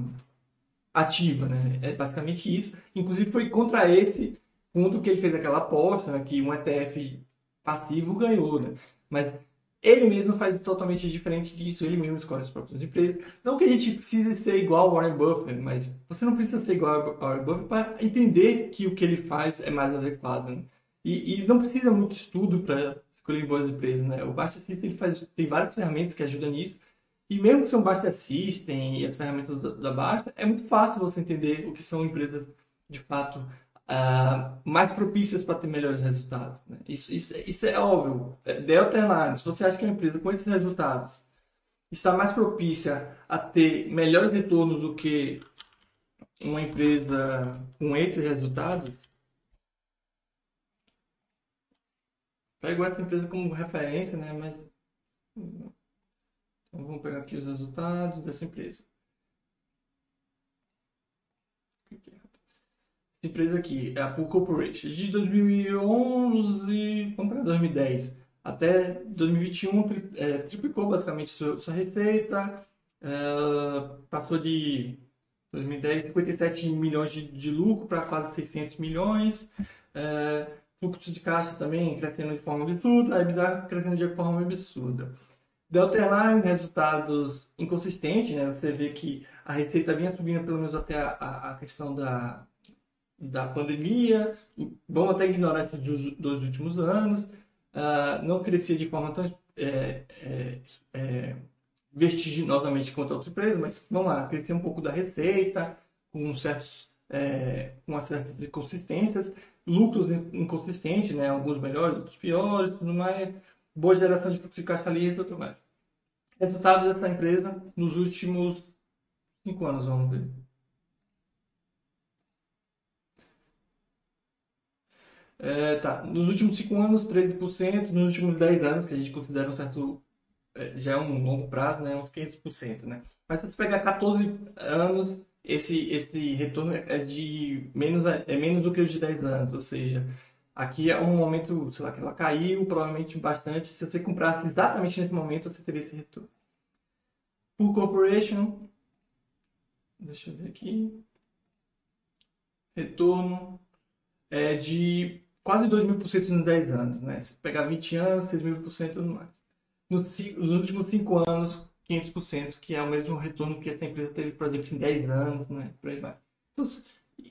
ativa, né? É basicamente isso. Inclusive, foi contra esse fundo que ele fez aquela aposta, né, que um ETF passivo ganhou, né? Mas ele mesmo faz totalmente diferente disso, ele mesmo escolhe as próprias empresas. Não que a gente precise ser igual ao Warren Buffett, mas você não precisa ser igual ao Warren Buffett para entender que o que ele faz é mais adequado. Né? E, e, não precisa muito estudo para escolher boas empresas. Né? O Basta System ele faz, tem várias ferramentas que ajudam nisso. E mesmo que são Basta System e as ferramentas da, da Basta, é muito fácil você entender o que são empresas de fato uh, mais propícias para ter melhores resultados. Né? Isso, isso, isso, é óbvio. É, Delta Airlines, se você acha que uma empresa com esses resultados está mais propícia a ter melhores retornos do que uma empresa com esses resultados, pego essa empresa como referência, né? Mas então, vamos pegar aqui os resultados dessa empresa. Empresa aqui é a Pool Corporation. De 2011, vamos para 2010, até 2021, tri, é, triplicou basicamente sua, sua receita, é, passou de 2010, 57 milhões de, de lucro para quase 600 milhões. É, fluxo de caixa também crescendo de forma absurda, a EBITDA crescendo de forma absurda. Delta Airlines, resultados inconsistentes, né? Você vê que a receita vinha subindo pelo menos até a, a, a questão da da pandemia, vamos até ignorar esses dois, últimos anos, uh, não crescia de forma tão é, é, é, vertiginosamente quanto outras empresas, mas vamos lá, crescia um pouco da receita, com certos é, com certas inconsistências, lucros inconsistentes, né? alguns melhores, outros piores, tudo mais, boa geração de fluxo de caixa ali e tudo mais. Resultados dessa empresa nos últimos cinco anos, vamos ver. É, tá. Nos últimos 5 anos, 13%. Nos últimos 10 anos, que a gente considera um certo. É, já é um longo prazo, né? Uns 500%, né? Mas se você pegar 14 anos, esse, esse retorno é de menos, é menos do que os de 10 anos. Ou seja, aqui é um momento, sei lá, que ela caiu provavelmente bastante. Se você comprasse exatamente nesse momento, você teria esse retorno. Por corporation, deixa eu ver aqui. Retorno é de quase 2 mil por cento nos 10 anos, né? Se pegar 20 anos, 6 mil por cento no mais. Nos, últimos 5 anos, 500%, que é o mesmo retorno que essa empresa teve, por exemplo, em 10 anos, né? Por aí vai. Então,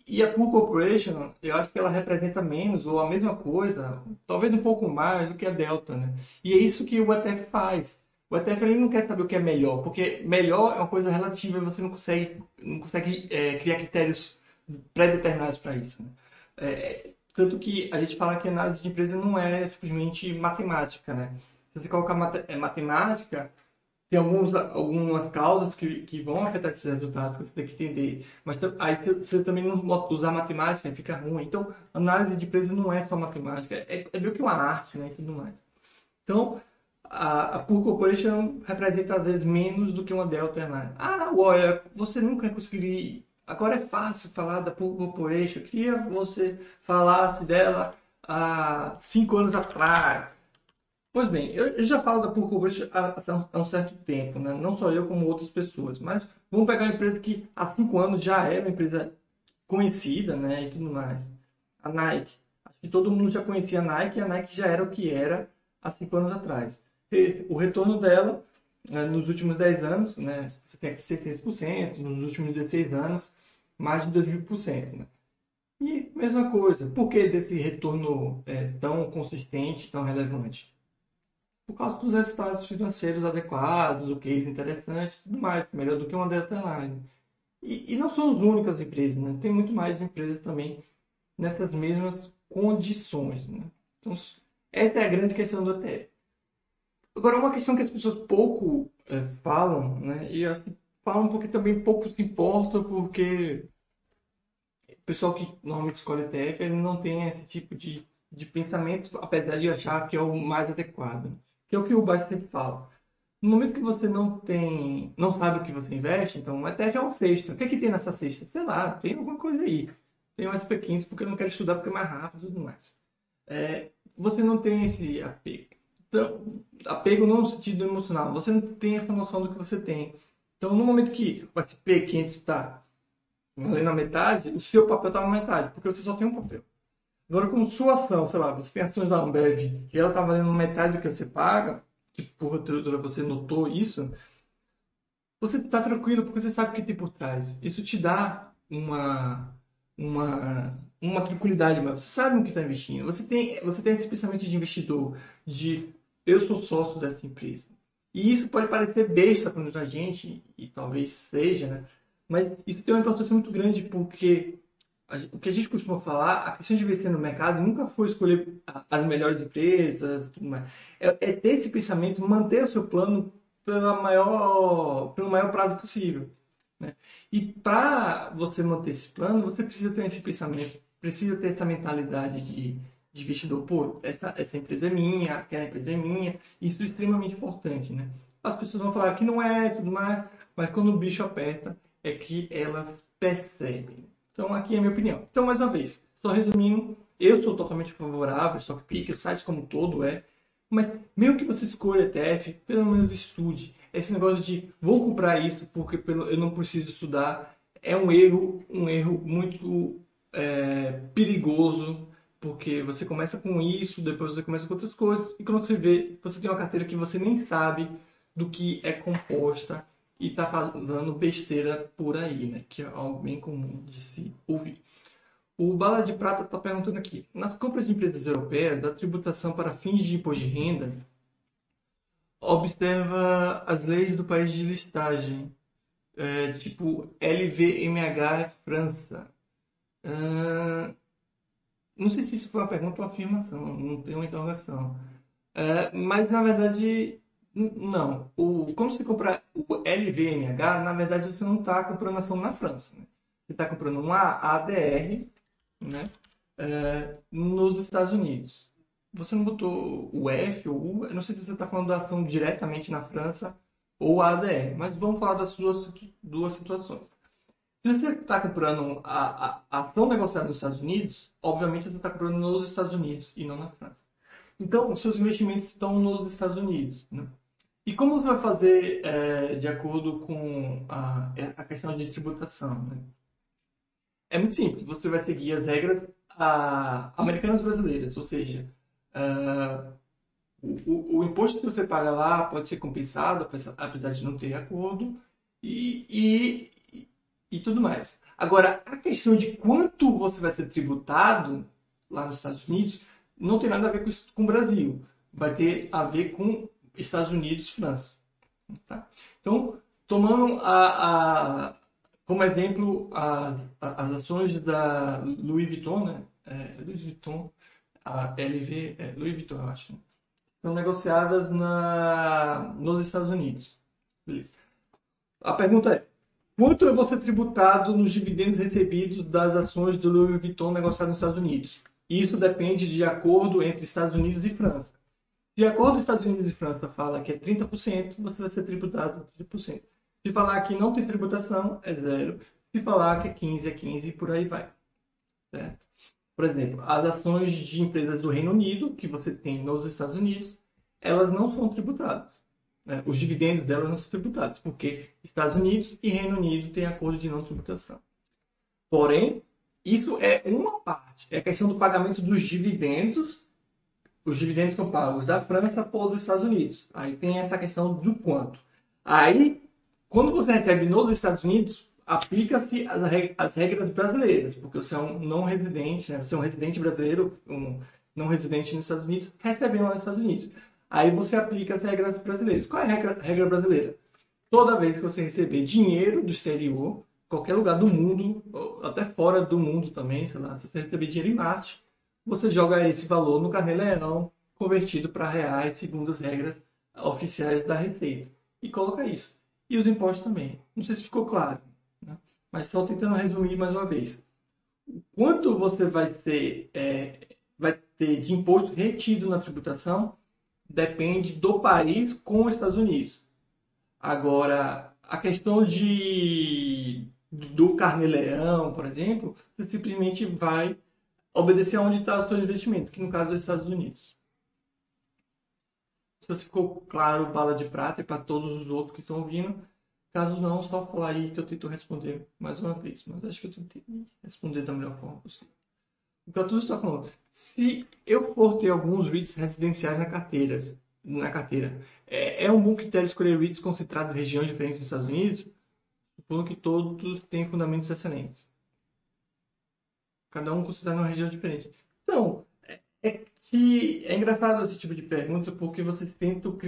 e a Pool Corporation, eu acho que ela representa menos ou a mesma coisa, talvez um pouco mais do que a Delta, né? E é isso que o ETF faz. O ETF ele não quer saber o que é melhor, porque melhor é uma coisa relativa e você não consegue, não consegue é, criar critérios pré-determinados para isso. Né? É, tanto que a gente fala que análise de empresa não é simplesmente matemática, né? Se você colocar mat é, matemática, tem alguns, algumas causas que, que vão afetar esses resultados que você tem que entender. Mas aí você também não usar matemática, fica ruim. Então, análise de empresa não é só matemática, é, é meio que uma arte, né? E tudo mais. Então, a, a Pool Corporation representa às vezes menos do que uma Delta Airlines. Ah, olha, você nunca conseguiria Agora é fácil falar da Pool. Eu queria que você falasse dela há cinco anos atrás. Pois bem, eu já falo da Pool Corporation há, um certo tempo, né? não só eu, como outras pessoas. Mas vamos pegar uma empresa que há cinco anos já é uma empresa conhecida né? e tudo mais. A Nike. Acho que todo mundo já conhecia a Nike e a Nike já era o que era há cinco anos atrás. E o retorno dela né, nos últimos 10 anos, né, você tem aqui 600%, nos últimos 16 anos, mais de 2.000%. Né? E mesma coisa, por que desse retorno é, tão consistente, tão relevante? Por causa dos resultados financeiros adequados, o case interessante tudo mais, melhor do que uma Line. E, e não são as únicas empresas, né? tem muito mais empresas também nessas mesmas condições. Né? Então, essa é a grande questão do ETF. Agora, uma questão que as pessoas pouco é, falam, né? E falam porque também pouco se importa, porque pessoal que normalmente escolhe ETF, ele não tem esse tipo de, de pensamento, apesar de achar que é o mais adequado. Que é o que o Baster fala. No momento que você não tem, não sabe o que você investe, então o ETF é uma cesta. O que é que tem nessa cesta? Sei lá, tem alguma coisa aí. Tem um SP15 porque eu não quero estudar porque é mais rápido e tudo mais. É, você não tem esse apego. Então, apego no sentido emocional. Você não tem essa noção do que você tem. Então, no momento que o SP500 está valendo a metade, o seu papel está na metade, porque você só tem um papel. Agora, com sua ação, sei lá, você tem ações da Ambev e ela está valendo metade do que você paga, que porventura você notou isso, você está tranquilo porque você sabe o que tem por trás. Isso te dá uma, uma, uma tranquilidade, mas você sabe no que está investindo. Você tem, você tem esse pensamento de investidor, de eu sou sócio dessa empresa. E isso pode parecer besta para muita gente, e talvez seja, né? Mas isso tem uma importância muito grande porque o que a gente costuma falar, a questão de investir no mercado nunca foi escolher as melhores empresas. É, é ter esse pensamento, manter o seu plano pela maior, pelo maior prazo possível. Né? E para você manter esse plano, você precisa ter esse pensamento, precisa ter essa mentalidade de de investidor, pô, essa, essa empresa é minha, aquela empresa é minha, isso é extremamente importante, né? As pessoas vão falar que não é tudo mais, mas quando o bicho aperta, é que elas percebem. Então, aqui é a minha opinião. Então, mais uma vez, só resumindo, eu sou totalmente favorável, só que pique, o site como todo é, mas mesmo que você escolha ETF, pelo menos estude. Esse negócio de vou comprar isso porque eu não preciso estudar é um erro, um erro muito é, perigoso porque você começa com isso, depois você começa com outras coisas, e quando você vê, você tem uma carteira que você nem sabe do que é composta e está falando besteira por aí, né? Que é algo bem comum de se ouvir. O Bala de Prata está perguntando aqui: nas compras de empresas europeias, a tributação para fins de imposto de renda observa as leis do país de listagem, é, tipo LVMH França. Uh, não sei se isso foi uma pergunta ou afirmação, não tem uma interrogação. É, mas na verdade, não. O, quando você compra o LVMH, na verdade você não está comprando ação na França. Né? Você está comprando uma ADR né? É, nos Estados Unidos. Você não botou o F ou U, eu não sei se você está falando da ação diretamente na França ou a ADR, mas vamos falar das duas, duas situações. Se você está comprando a, a, a, ação negociada nos Estados Unidos, obviamente você está comprando nos Estados Unidos e não na França. Então, seus investimentos estão nos Estados Unidos. Né? E como você vai fazer é, de acordo com a, a questão de tributação? Né? É muito simples. Você vai seguir as regras a, americanas brasileiras, ou seja, uh, o, o, imposto que você paga lá pode ser compensado, apesar de não ter acordo, e, e, e tudo mais. Agora, a questão de quanto você vai ser tributado lá nos Estados Unidos não tem nada a ver com, com o Brasil. Vai ter a ver com Estados Unidos e França. Tá? Então, tomando a, a, como exemplo, as, as ações da Louis Vuitton, né? É, Louis Vuitton, a LV, é, Louis Vuitton, eu acho, né? são negociadas na, nos Estados Unidos. Beleza. A pergunta é: quanto eu vou ser tributado nos dividendos recebidos das ações do Louis Vuitton negociadas nos Estados Unidos? Isso depende de acordo entre Estados Unidos e França. Se acordo Estados Unidos e França fala que é 30%, você vai ser tributado 30%. Se falar que não tem tributação, é zero. Se falar que é 15, é 15 e por aí vai. Certo? Por exemplo, as ações de empresas do Reino Unido, que você tem nos Estados Unidos, elas não são tributadas. Né? Os dividendos delas não são tributados, porque Estados Unidos e Reino Unido têm acordo de não tributação. Porém, isso é uma parte. É a questão do pagamento dos dividendos. Os dividendos são pagos da França para os Estados Unidos. Aí tem essa questão do quanto. Aí quando você recebe nos Estados Unidos, aplica-se as, regras brasileiras, porque você é um não residente, né? você é um residente brasileiro, um não residente nos Estados Unidos, recebendo nos Estados Unidos. Aí você aplica as regras brasileiras. Qual é a regra, regra brasileira? Toda vez que você receber dinheiro do exterior, qualquer lugar do mundo, até fora do mundo também, sei lá, se você receber dinheiro em Marte, você joga esse valor no carnê-leão, convertido para reais, segundo as regras oficiais da Receita. E coloca isso e os impostos também. Não sei se ficou claro, né? mas só tentando resumir mais uma vez. Quanto você vai ter, é, vai ter de imposto retido na tributação depende do país com os Estados Unidos. Agora, a questão de do carnê-leão, por exemplo, você simplesmente vai obedecer aonde está o seu investimento, que no caso é os Estados Unidos. Se você ficou claro, bala de prata e para todos os outros que estão ouvindo. Caso não, só falar aí que eu tento responder mais uma vez. Mas acho que eu tentei responder da melhor forma possível. O eu está falando, se eu for ter alguns REITs residenciais na carteira, na carteira é, é um bom critério escolher REITs concentrados em regiões diferentes dos Estados Unidos, supondo que todos têm fundamentos excelentes. Cada um considerado uma região diferente. Então, é, é que é engraçado esse tipo de pergunta porque vocês tentam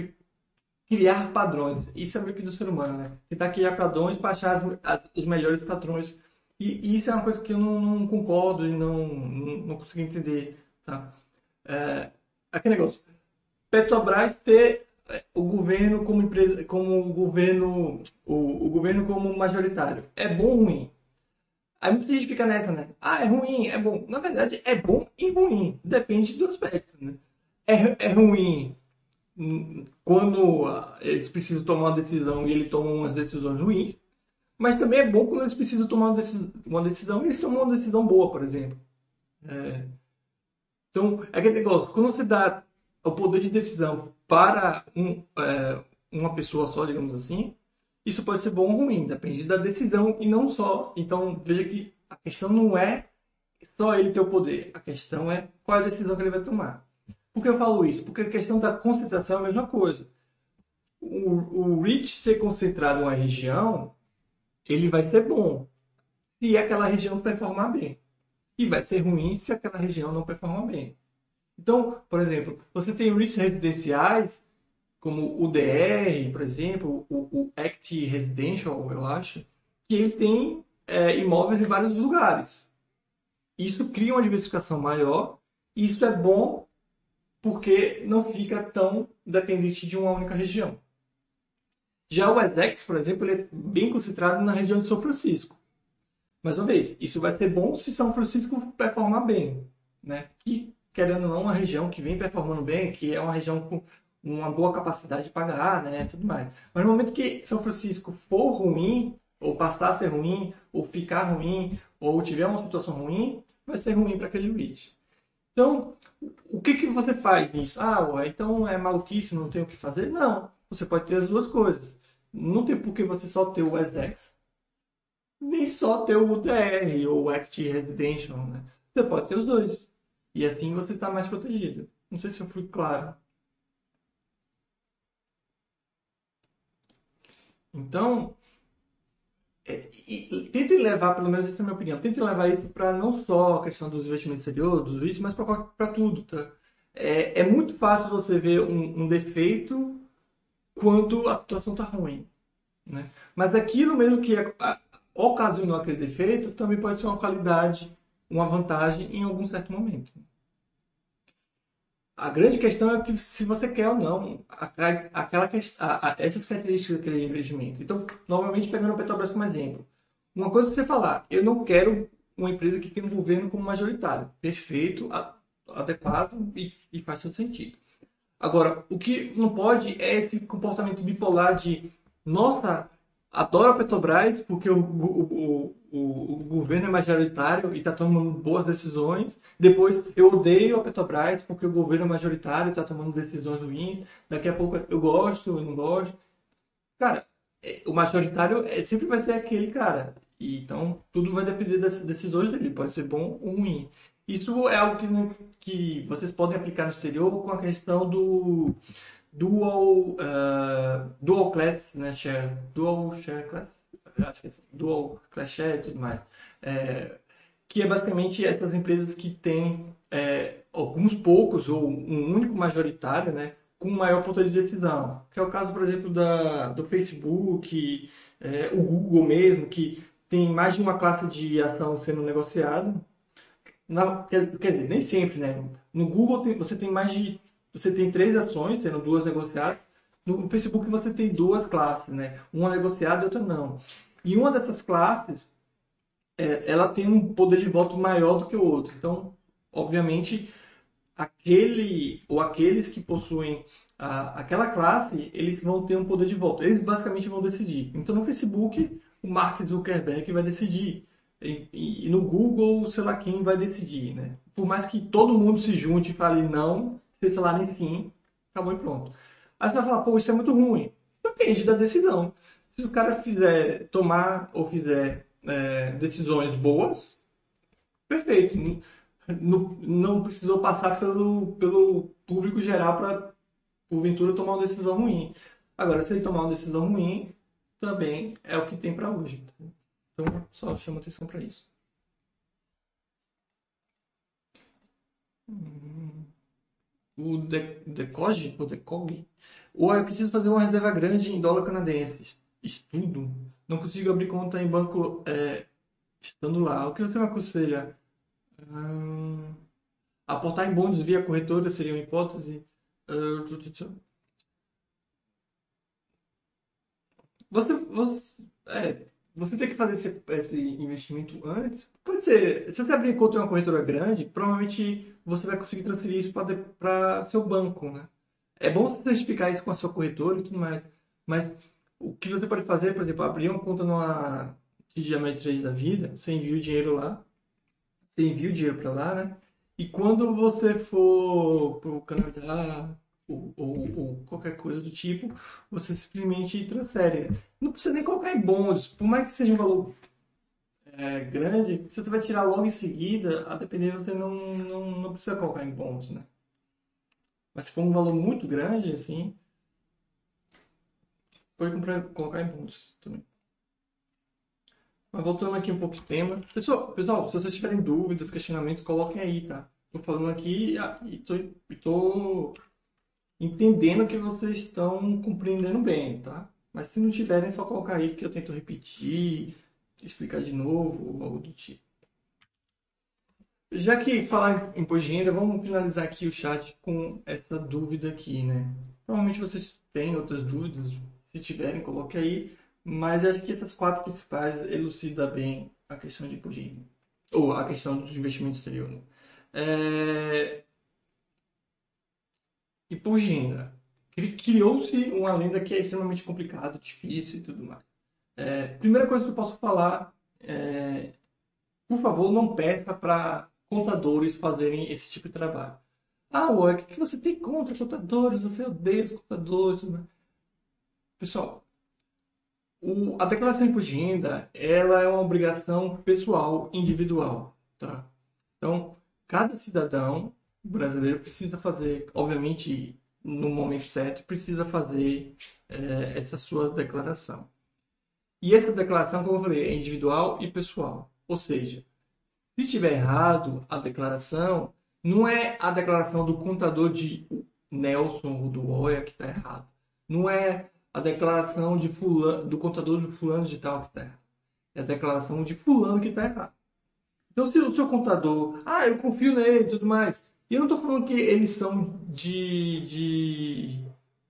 criar padrões. Isso é meio que do ser humano, né? Tentar criar padrões para achar as, as, os melhores padrões. E, e, isso é uma coisa que eu não, não concordo e não, não, não, consigo entender, tá? É, aquele negócio. Petrobras ter é, o governo como empresa, como o governo, o, o governo como majoritário. É bom ou ruim? Aí muita gente fica nessa, né? Ah, é ruim, é bom. Na verdade, é bom e ruim. Depende do aspecto, né? É, é ruim quando eles precisam tomar uma decisão e ele toma umas decisões ruins. Mas também é bom quando eles precisam tomar uma decisão e eles tomam uma decisão boa, por exemplo. É... Então, é aquele negócio. Quando você dá o poder de decisão para um, é, uma pessoa só, digamos assim, isso pode ser bom ou ruim, depende da decisão e não só. Então, veja que a questão não é só ele ter o poder, a questão é qual é a decisão que ele vai tomar. Por que eu falo isso? Porque a questão da concentração é a mesma coisa. O, o REACH ser concentrado em uma região, ele vai ser bom se aquela região performar bem. e vai ser ruim se aquela região não performa bem. Então, por exemplo, você tem REITs residenciais, como o DR, por exemplo, o, o Act Residential, eu acho, que ele tem é, imóveis em vários lugares. Isso cria uma diversificação maior, e isso é bom porque não fica tão dependente de uma única região. Já o ESEX, por exemplo, ele é bem concentrado na região de São Francisco. Mais uma vez, isso vai ser bom se São Francisco performar bem. Né? Que, querendo ou não, uma região que vem performando bem, que é uma região com uma boa capacidade de pagar, né, tudo mais. Mas no momento que São Francisco for ruim, ou passar a ser ruim, ou ficar ruim, ou tiver uma situação ruim, vai ser ruim para aquele REIT. Então, o que, que você faz nisso? Ah, então é maluquice, não tem o que fazer? Não, você pode ter as duas coisas. Não tem por que você só ter o SX, nem só ter o DR ou o Act Residential, né? Você pode ter os dois. E assim você está mais protegido. Não sei se eu fui claro. Então, é, e, tente levar, pelo menos essa é a minha opinião, tente levar isso para não só a questão dos investimentos exteriores, dos riscos, mas para tudo, tá? É, é, muito fácil você ver um, um defeito quando a situação está ruim, né? Mas aquilo mesmo que é, a, ocasionou aquele defeito também pode ser uma qualidade, uma vantagem em algum certo momento. A grande questão é que se você quer ou não aquela, a, essas características daquele investimento. Então, novamente pegando o Petrobras como exemplo. Uma coisa é você falar, eu não quero uma empresa que tem um governo como majoritário. Perfeito, adequado e, e faz todo sentido. Agora, o que não pode é esse comportamento bipolar de nossa, adoro a Petrobras porque o, o, o, o governo é majoritário e está tomando boas decisões. Depois, eu odeio a Petrobras porque o governo é majoritário e está tomando decisões ruins. Daqui a pouco eu gosto, eu não gosto. Cara, é, o majoritário é, sempre vai ser aquele cara. E, então, tudo vai depender das decisões dele. Pode ser bom ou ruim. Isso é algo que, que vocês podem aplicar no exterior com a questão do dual, uh, dual class né, share, dual share class, acho que é assim, dual class share e tudo mais, é, que é basicamente essas empresas que têm é, alguns poucos ou um único majoritário, né, com maior poder de decisão, que é o caso, por exemplo, da, do Facebook, é, o Google mesmo, que tem mais de uma classe de ação sendo negociada. Na, quer, quer dizer, nem sempre, né? No Google tem, você tem mais de você tem três ações, sendo duas negociadas. No Facebook você tem duas classes, né? Uma negociada e outra não. E uma dessas classes, é, ela tem um poder de voto maior do que o outro. Então, obviamente, aquele ou aqueles que possuem a, aquela classe, eles vão ter um poder de voto. Eles basicamente vão decidir. Então, no Facebook, o Mark Zuckerberg vai decidir. E, e no Google, sei lá quem vai decidir, né? Por mais que todo mundo se junte e fale não, se lá em sim, acabou e pronto. Aí você vai falar, pô, isso é muito ruim. Depende da decisão. Se o cara fizer tomar ou fizer é, decisões boas, perfeito. Não, não precisou passar pelo, pelo público geral para, porventura, tomar uma decisão ruim. Agora, se ele tomar uma decisão ruim, também é o que tem para hoje. Então, só chama atenção para isso. Hum o DECOG, o DECOG, ou eu preciso fazer uma reserva grande em dólar canadense. Estudo. Não consigo abrir conta em banco é, estando lá. O que você me aconselha? Hum, aportar em bonds via corretora seria uma hipótese? Uh, você, você, é, você tem que fazer esse, esse, investimento antes. Pode ser, se você abrir conta em uma corretora grande, provavelmente você vai conseguir transferir isso para seu banco, né? É bom você explicar isso com a sua corretora e tudo mais, mas o que você pode fazer, por exemplo, abrir uma conta numa TD Ameritrade da vida, você envia o dinheiro lá, você envia o dinheiro para lá, né? E quando você for para o Canadá, ou, ou, qualquer coisa do tipo, você simplesmente transfere. Não precisa nem colocar em bonds, por mais que seja um valor é, grande, se você vai tirar logo em seguida, a depender você não, não, não precisa colocar em bonds, né? Mas se for um valor muito grande, assim, pode comprar, colocar em bonds também. Mas voltando aqui um pouco de tema. Pessoal, pessoal, se vocês tiverem dúvidas, questionamentos, coloquem aí, tá? Tô falando aqui e tô, tô entendendo que vocês estão compreendendo bem, tá? Mas se não tiverem, só colocar aí que eu tento repetir, explicar de novo ou algo do tipo. Já que falar em imposto de vamos finalizar aqui o chat com essa dúvida aqui, né? Provavelmente vocês têm outras dúvidas, se tiverem, coloque aí. Mas acho que essas quatro principais elucidam bem a questão de imposto de. Ou a questão dos investimentos exterior. Né? É... De renda. Criou-se uma lenda que é extremamente complicada, difícil e tudo mais. É... Primeira coisa que eu posso falar é... Por favor, não peça para contadores fazerem esse tipo de trabalho. Ah, o que você tem contra contadores? Você odeia os contadores? Pessoal, o, a declaração de renda ela é uma obrigação pessoal, individual. Tá? Então, cada cidadão brasileiro precisa fazer, obviamente, no momento certo, precisa fazer é, essa sua declaração. E essa declaração, como eu falei, é individual e pessoal. Ou seja, se estiver errado a declaração, não é a declaração do contador de Nelson ou do Oia que está errado. Não é a declaração de fulano, do contador de fulano de tal que está errado. É a declaração de fulano que está errado. Então, se o seu contador, ah, eu confio nele e tudo mais. E eu não estou falando que eles são de. de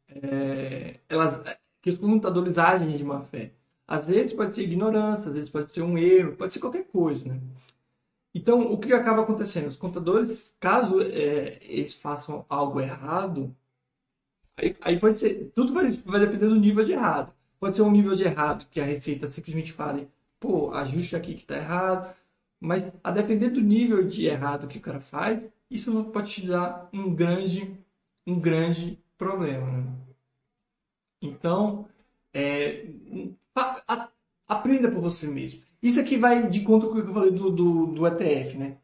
é, elas, que os contadores agem de má fé. Às vezes pode ser ignorância, às vezes pode ser um erro, pode ser qualquer coisa, né? Então, o que acaba acontecendo? Os contadores, caso é, eles façam algo errado, aí, aí pode ser, tudo vai, vai, depender do nível de errado. Pode ser um nível de errado que a Receita simplesmente fale, pô, ajuste aqui que está errado. Mas a depender do nível de errado que o cara faz, isso pode te dar um grande, um grande problema. Né? Então, é, a, a, aprenda por você mesmo. Isso aqui vai de conta com o que eu falei do, do, do ETF, né?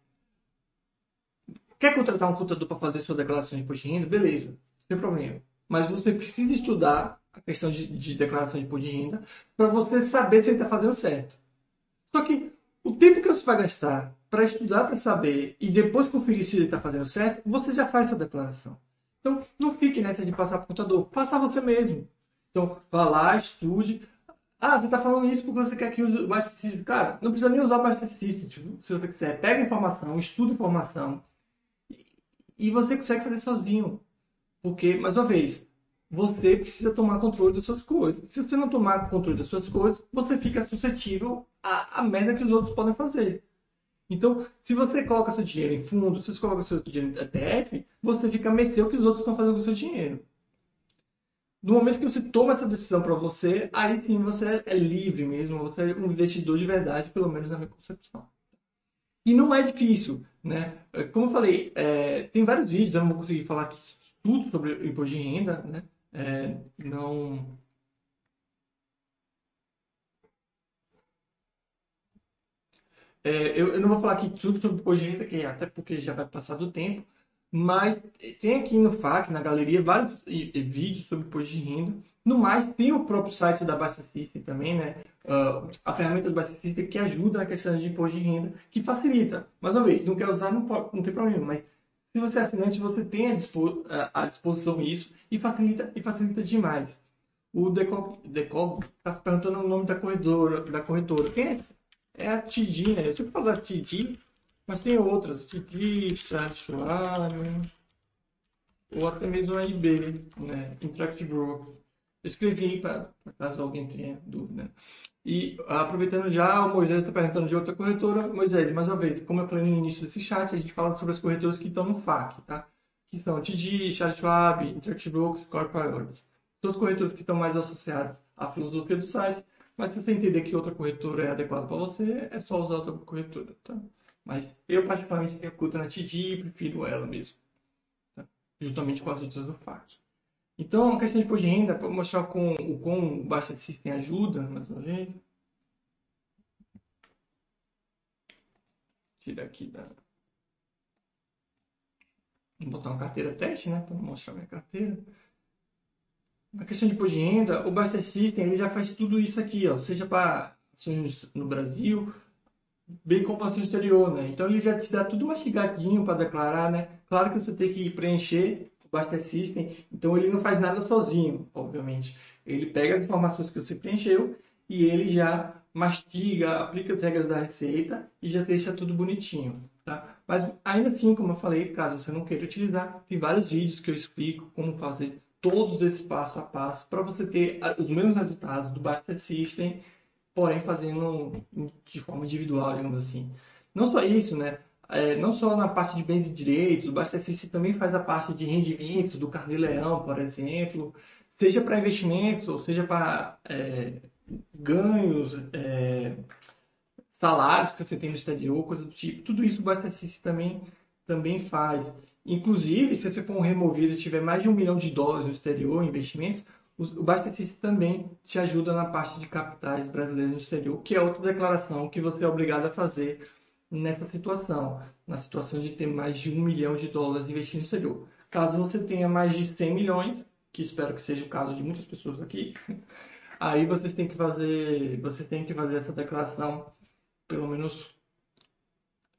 Quer contratar um contador para fazer sua declaração de imposto de renda? Beleza, sem problema. Mas você precisa estudar a questão de, de declaração de imposto de renda para você saber se ele está fazendo certo. Só que o tempo que você vai gastar para estudar, para saber e depois conferir se ele está fazendo certo, você já faz sua declaração. Então, não fique nessa de passar para o contador, faça você mesmo. Então, vá lá, estude, ah, você está falando isso porque você quer que use o Master Cara, não precisa nem usar o System. Tipo, se você quiser, pega informação, estuda informação e você consegue fazer sozinho. Porque, mais uma vez, você precisa tomar controle das suas coisas. Se você não tomar controle das suas coisas, você fica suscetível à, à merda que os outros podem fazer. Então, se você coloca seu dinheiro em fundo, se você coloca seu dinheiro em ETF, você fica a mercê o que os outros estão fazendo com o seu dinheiro no momento que você toma essa decisão para você, aí sim você é livre mesmo, você é um investidor de verdade, pelo menos na minha concepção. E não é difícil, né? Como eu falei, é, tem vários vídeos, eu não vou conseguir falar aqui tudo sobre o imposto de renda, né? É, não... É, eu, eu, não vou falar aqui tudo sobre o de renda, que até porque já vai passar do tempo, mas tem aqui no FAQ, na galeria, vários vídeos sobre imposto de renda. No mais, tem o próprio site da Basta System também, né? Uh, a ferramenta do Basta System que ajuda na questão de imposto de renda, que facilita. Mais uma vez, se não quer usar, não, pode, não tem problema. Mas se você é assinante, você tem à, dispo, à disposição isso e facilita, e facilita demais. O Decog está perguntando o nome da corretora. Da corretora. Quem é? É a TD, né? Eu sempre falo da TD, mas tem outras, TD, Schwab, ou até mesmo a IB, né? Interactive Broker. Escrevi para caso alguém tenha dúvida. E aproveitando já, o Moisés está perguntando de outra corretora. Moisés, mais uma vez, como eu falei no início desse chat, a gente fala sobre as corretoras que estão no FAQ, tá? Que são TD, Charles Schwab, Interactive Brokers, Core Priority. São as corretoras que estão mais associadas à filosofia do site. Mas se você entender que outra corretora é adequada para você, é só usar outra corretora, tá? Mas eu, particularmente, tenho culto na TD e prefiro ela mesmo. Tá? Juntamente com as outras do FAC. Então, a questão de imposto de renda, para mostrar com, o quão baixa System ajuda, mais uma vez. Tira aqui da. Vou botar uma carteira teste, né? Para mostrar minha carteira. Na questão de imposto de renda, o Buster System ele já faz tudo isso aqui, ó, seja para no Brasil, bem como ações no exterior, né? Então ele já te dá tudo mastigadinho para declarar, né? Claro que você tem que preencher o Buster System, então ele não faz nada sozinho, obviamente. Ele pega as informações que você preencheu e ele já mastiga, aplica as regras da receita e já deixa tudo bonitinho, tá? Mas ainda assim, como eu falei, caso você não queira utilizar, tem vários vídeos que eu explico como fazer todos esses passo a passo para você ter os mesmos resultados do Buster System, porém fazendo de forma individual, digamos assim. Não só isso, né? É, não só na parte de bens e direitos, o System também faz a parte de rendimentos do carnê-leão, por exemplo, seja para investimentos ou seja para é, ganhos, é, salários que você tem no exterior, coisa do tipo. Tudo isso o System também, também faz. Inclusive, se você for um removido e tiver mais de um milhão de dólares no exterior, investimentos, o Buster System também te ajuda na parte de capitais brasileiros no exterior, que é outra declaração que você é obrigado a fazer nessa situação, na situação de ter mais de um milhão de dólares investido no exterior. Caso você tenha mais de 100 milhões, que espero que seja o caso de muitas pessoas aqui, aí você tem que fazer, você tem que fazer essa declaração pelo menos,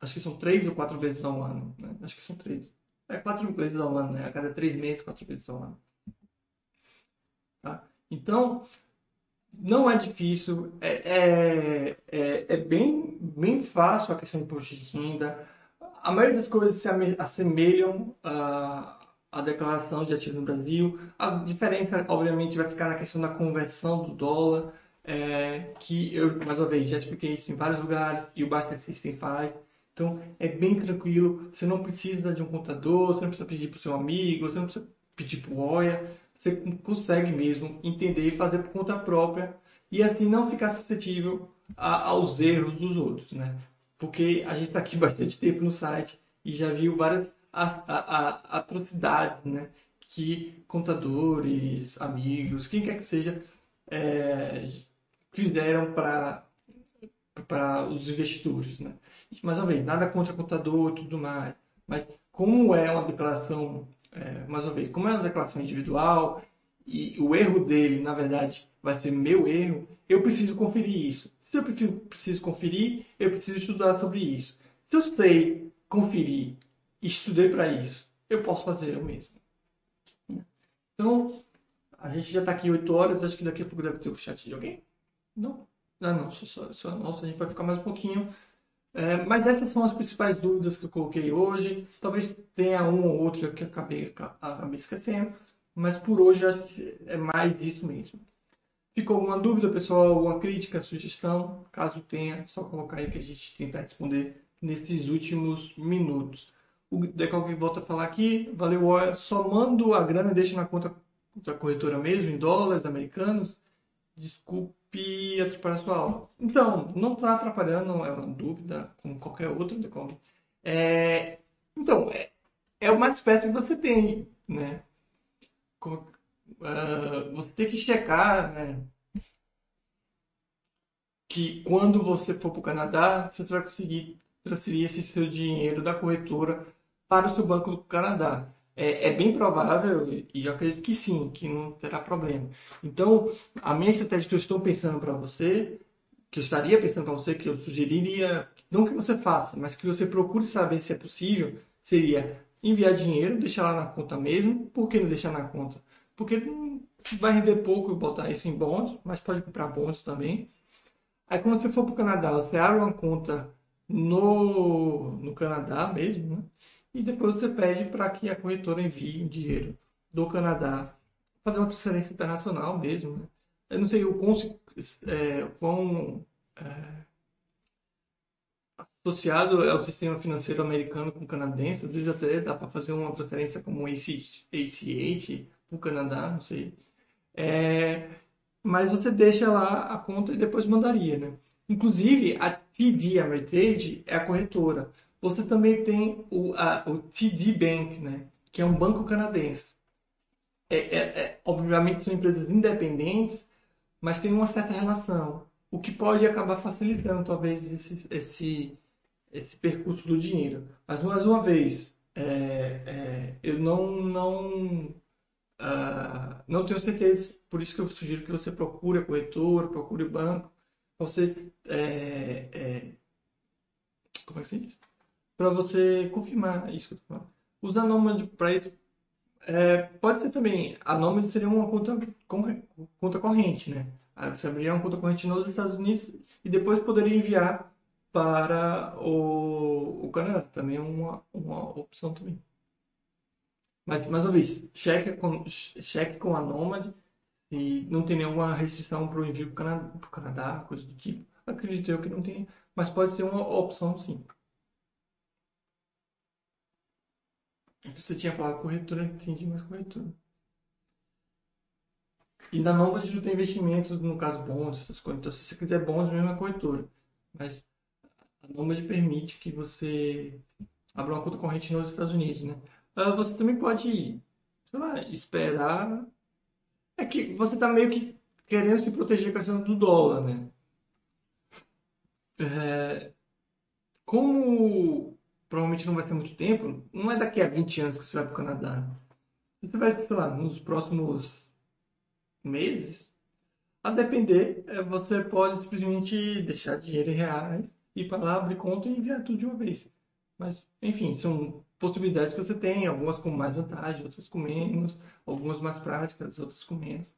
acho que são três ou quatro vezes ao ano, né? acho que são três, é quatro vezes ao ano, né? A cada três meses, quatro vezes ao ano. Tá? Então, não é difícil, é, é, é, é, bem, bem fácil a questão de imposto de renda. A maioria das coisas se assemelham a a declaração de ativos no Brasil. A diferença, obviamente, vai ficar na questão da conversão do dólar, é, que eu, mais uma vez, já expliquei isso em vários lugares e o Baster System faz. Então, é bem tranquilo. Você não precisa de um contador, você não precisa pedir para o seu amigo, você não precisa pedir para o OIA. Você consegue mesmo entender e fazer por conta própria e assim não ficar suscetível a, aos erros dos outros, né? Porque a gente está aqui bastante tempo no site e já viu várias a, a, atrocidades né, que contadores, amigos, quem quer que seja, é, fizeram para para os investidores, né? Mais uma vez, nada contra contador e tudo mais, mas como é uma declaração, é, mais uma vez, como é uma declaração individual e o erro dele, na verdade, vai ser meu erro, eu preciso conferir isso. Se eu preciso, preciso conferir, eu preciso estudar sobre isso. Se eu sei conferir estudei para isso. Eu posso fazer eu mesmo. Então, a gente já está aqui 8 horas, acho que daqui a pouco deve ter o chat de alguém. Não? Ah, não, só, só, só nossa, a gente vai ficar mais um pouquinho. É, mas essas são as principais dúvidas que eu coloquei hoje. Talvez tenha um ou outro que acabei, acabei esquecendo, mas por hoje acho que é mais isso mesmo. Ficou alguma dúvida, pessoal? Alguma crítica, sugestão? Caso tenha, é só colocar aí que a gente tentar responder nesses últimos minutos. O Decal que volta a falar aqui, valeu, só mando a grana e deixa na conta da corretora mesmo, em dólares americanos. Desculpe atrapalhar sua aula. Então, não está atrapalhando, é uma dúvida, como qualquer outra, Decol. É, então, é, é o mais perto que você tem, né? Uh, você tem que checar, né? Que quando você for para o Canadá, você vai conseguir transferir esse seu dinheiro da corretora para o seu banco do Canadá. É, é, bem provável, e eu acredito que sim, que não terá problema. Então, a minha estratégia que eu estou pensando para você, que eu estaria pensando para você, que eu sugeriria, não que você faça, mas que você procure saber se é possível, seria enviar dinheiro, deixar lá na conta mesmo. Por que não deixar na conta? Porque vai render pouco botar isso em bônus, mas pode comprar bônus também. Aí quando você for para o Canadá, você abre uma conta no, no Canadá mesmo, né? E depois você pede para que a corretora envie o dinheiro do Canadá, fazer uma transferência internacional mesmo. Né? Eu não sei o quão, é, quão é, associado é sistema financeiro americano com o canadense, às vezes até dá para fazer uma transferência como ACH para o Canadá, não sei. É, mas você deixa lá a conta e depois mandaria, né? Inclusive, a TD Ameritrade é a corretora. Você também tem o, a, o TD Bank, né? que é um banco canadense. É, é, é, obviamente são empresas independentes, mas tem uma certa relação, o que pode acabar facilitando talvez esse, esse, esse percurso do dinheiro. Mas mais uma vez, é, é, eu não, não, uh, não tenho certeza, por isso que eu sugiro que você procure a corretora, procure banco, você é, como é que se diz? Para você confirmar isso que eu falando. Usar Nomad para isso é, pode ser também. A Nomad seria uma conta, conta corrente, né? Aí você abriria uma conta corrente nos Estados Unidos e depois poderia enviar para o, o Canadá. Também é uma, uma opção também. Mas, mais uma vez, cheque com, cheque com a Nomad se não tem nenhuma restrição para o envio para o Canadá, coisa do tipo. Acredito eu que não tem, mas pode ser uma opção sim. Você tinha falado corretora, entendi mais corretora. E na Nomad não tem investimentos, no caso bons, essas coisas. Então, se você quiser bons, mesmo é corretora. Mas a Nomad permite que você abra uma conta corrente nos Estados Unidos, né? Uh, você também pode, sei lá, esperar. É que você está meio que querendo se proteger com a questão do dólar, né? É... Como provavelmente não vai ser muito tempo, não é daqui a 20 anos que você vai para o Canadá. Você vai, sei lá, nos próximos meses, a depender, é, você pode simplesmente deixar dinheiro em reais, ir para lá, abrir conta e enviar tudo de uma vez. Mas, enfim, são possibilidades que você tem, algumas com mais vantagem, outras com menos, algumas mais práticas, outras com menos.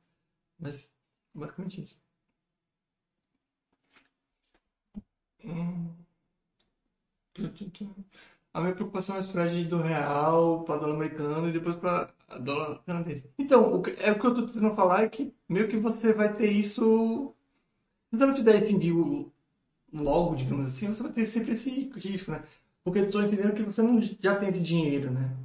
Mas, basicamente isso. Hum. A minha preocupação é a spread do real para dólar americano e depois para dólar canadense. Então, o que, é o que eu estou tentando falar é que meio que você vai ter isso. Se você não quiser esse envio logo, digamos assim, você vai ter sempre esse risco, né? Porque eu estou entendendo que você não já tem esse dinheiro, né?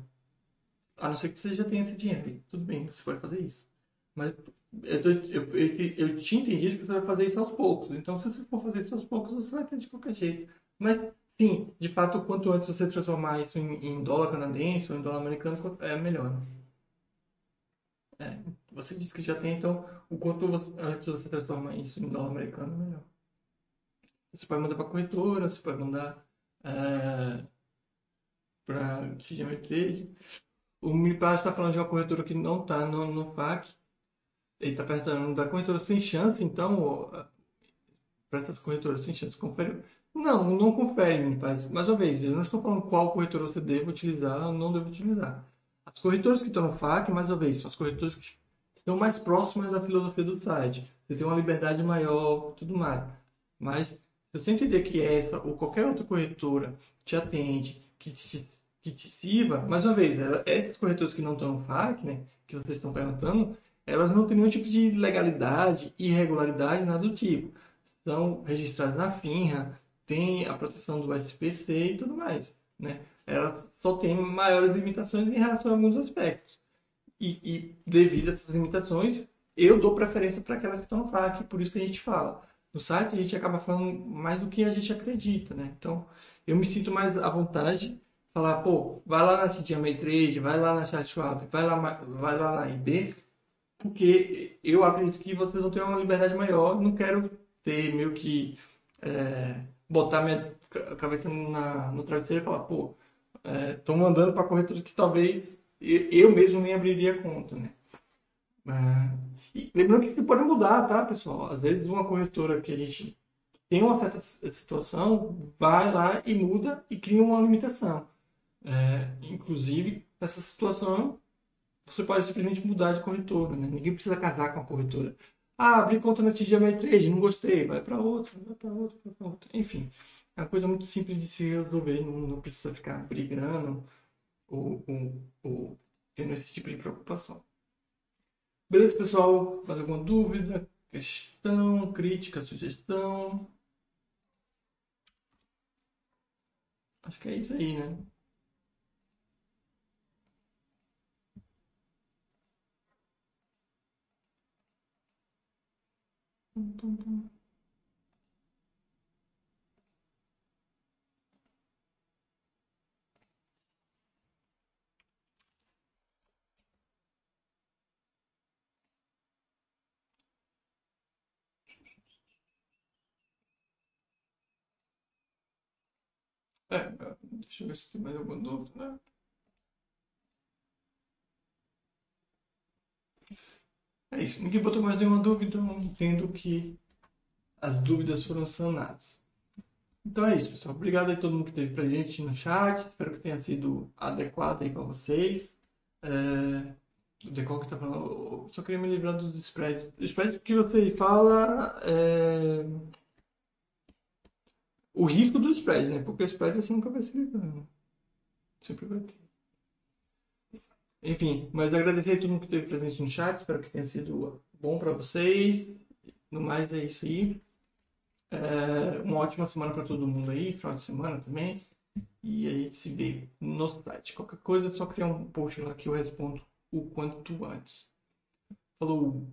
A não ser que você já tenha esse dinheiro. Tudo bem, você pode fazer isso. Mas eu, tô, eu, eu, eu, tinha entendido que você vai fazer isso aos poucos. Então, se você for fazer isso aos poucos, você vai ter de qualquer jeito. Mas, sim, de fato, quanto antes você transformar isso em, em dólar canadense ou em dólar americano, é melhor. Né? É, você disse que já tem, então, o quanto você, antes você transforma isso em dólar americano, é melhor. Você pode mandar para corretora, você pode mandar é, para TGM Trade. O Milipaz está falando de uma corretora que não está no, no FAC. Ele está perguntando da corretora sem chance, então, para essas corretoras sem chance, confere. Não, não confere, Milipaz. Mais uma vez, eu não estou falando qual corretora você deve utilizar ou não deve utilizar. As corretoras que estão no FAC, mais uma vez, são as corretoras que estão mais próximas da filosofia do site. Você tem uma liberdade maior, tudo mais. Mas se você entender que essa ou qualquer outra corretora te atende, que te, que te sirva, mais uma vez, essas corretoras que não estão no FAC, né, que vocês estão perguntando, elas não têm nenhum tipo de legalidade, irregularidade, nada do tipo. São registradas na FINRA, tem a proteção do SPC e tudo mais. Né? Elas só têm maiores limitações em relação a alguns aspectos. E, e devido a essas limitações, eu dou preferência para aquelas que estão no FAC, por isso que a gente fala no site, a gente acaba falando mais do que a gente acredita, né? Então, eu me sinto mais à vontade falar, pô, vai lá na TGMA Trade, vai lá na Chatwap, vai lá, vai lá na IB, porque eu acredito que vocês vão ter uma liberdade maior, não quero ter meio que é, botar minha cabeça na, no travesseiro e falar, pô, estou é, mandando para corretores que talvez eu mesmo nem abriria conta, né? É, lembrando que isso pode mudar, tá, pessoal? Às vezes uma corretora que a gente tem uma certa situação vai lá e muda e cria uma limitação. É, inclusive, nessa situação, você pode simplesmente mudar de corretora. Né? Ninguém precisa casar com a corretora. Ah, abri conta na TGM Trade, não gostei, vai para outra, vai para outra, vai para outra. Enfim, é uma coisa muito simples de se resolver, não, não precisa ficar brigando ou, ou, ou tendo esse tipo de preocupação. Beleza, pessoal? Mais alguma dúvida, questão, crítica, sugestão? Acho que é isso aí, né? Pum, pum, pum. É, deixa eu ver se tem mais alguma dúvida. Né? É isso. Ninguém botou mais nenhuma dúvida, então entendo que as dúvidas foram sanadas. Então é isso, pessoal. Obrigado a todo mundo que esteve presente no chat. Espero que tenha sido adequado aí para vocês. É... O Decol que tá falando. Eu só queria me livrar dos spreads. O spread que você fala é. O risco do spread, né? Porque o spread assim nunca vai ser. Sempre vai ter. Enfim, mas agradecer a todo mundo que esteve presente no chat. Espero que tenha sido bom para vocês. No mais, é isso aí. É, uma ótima semana para todo mundo aí, final de semana também. E a gente se vê no site. Qualquer coisa é só criar um post lá que eu respondo o quanto antes. Falou!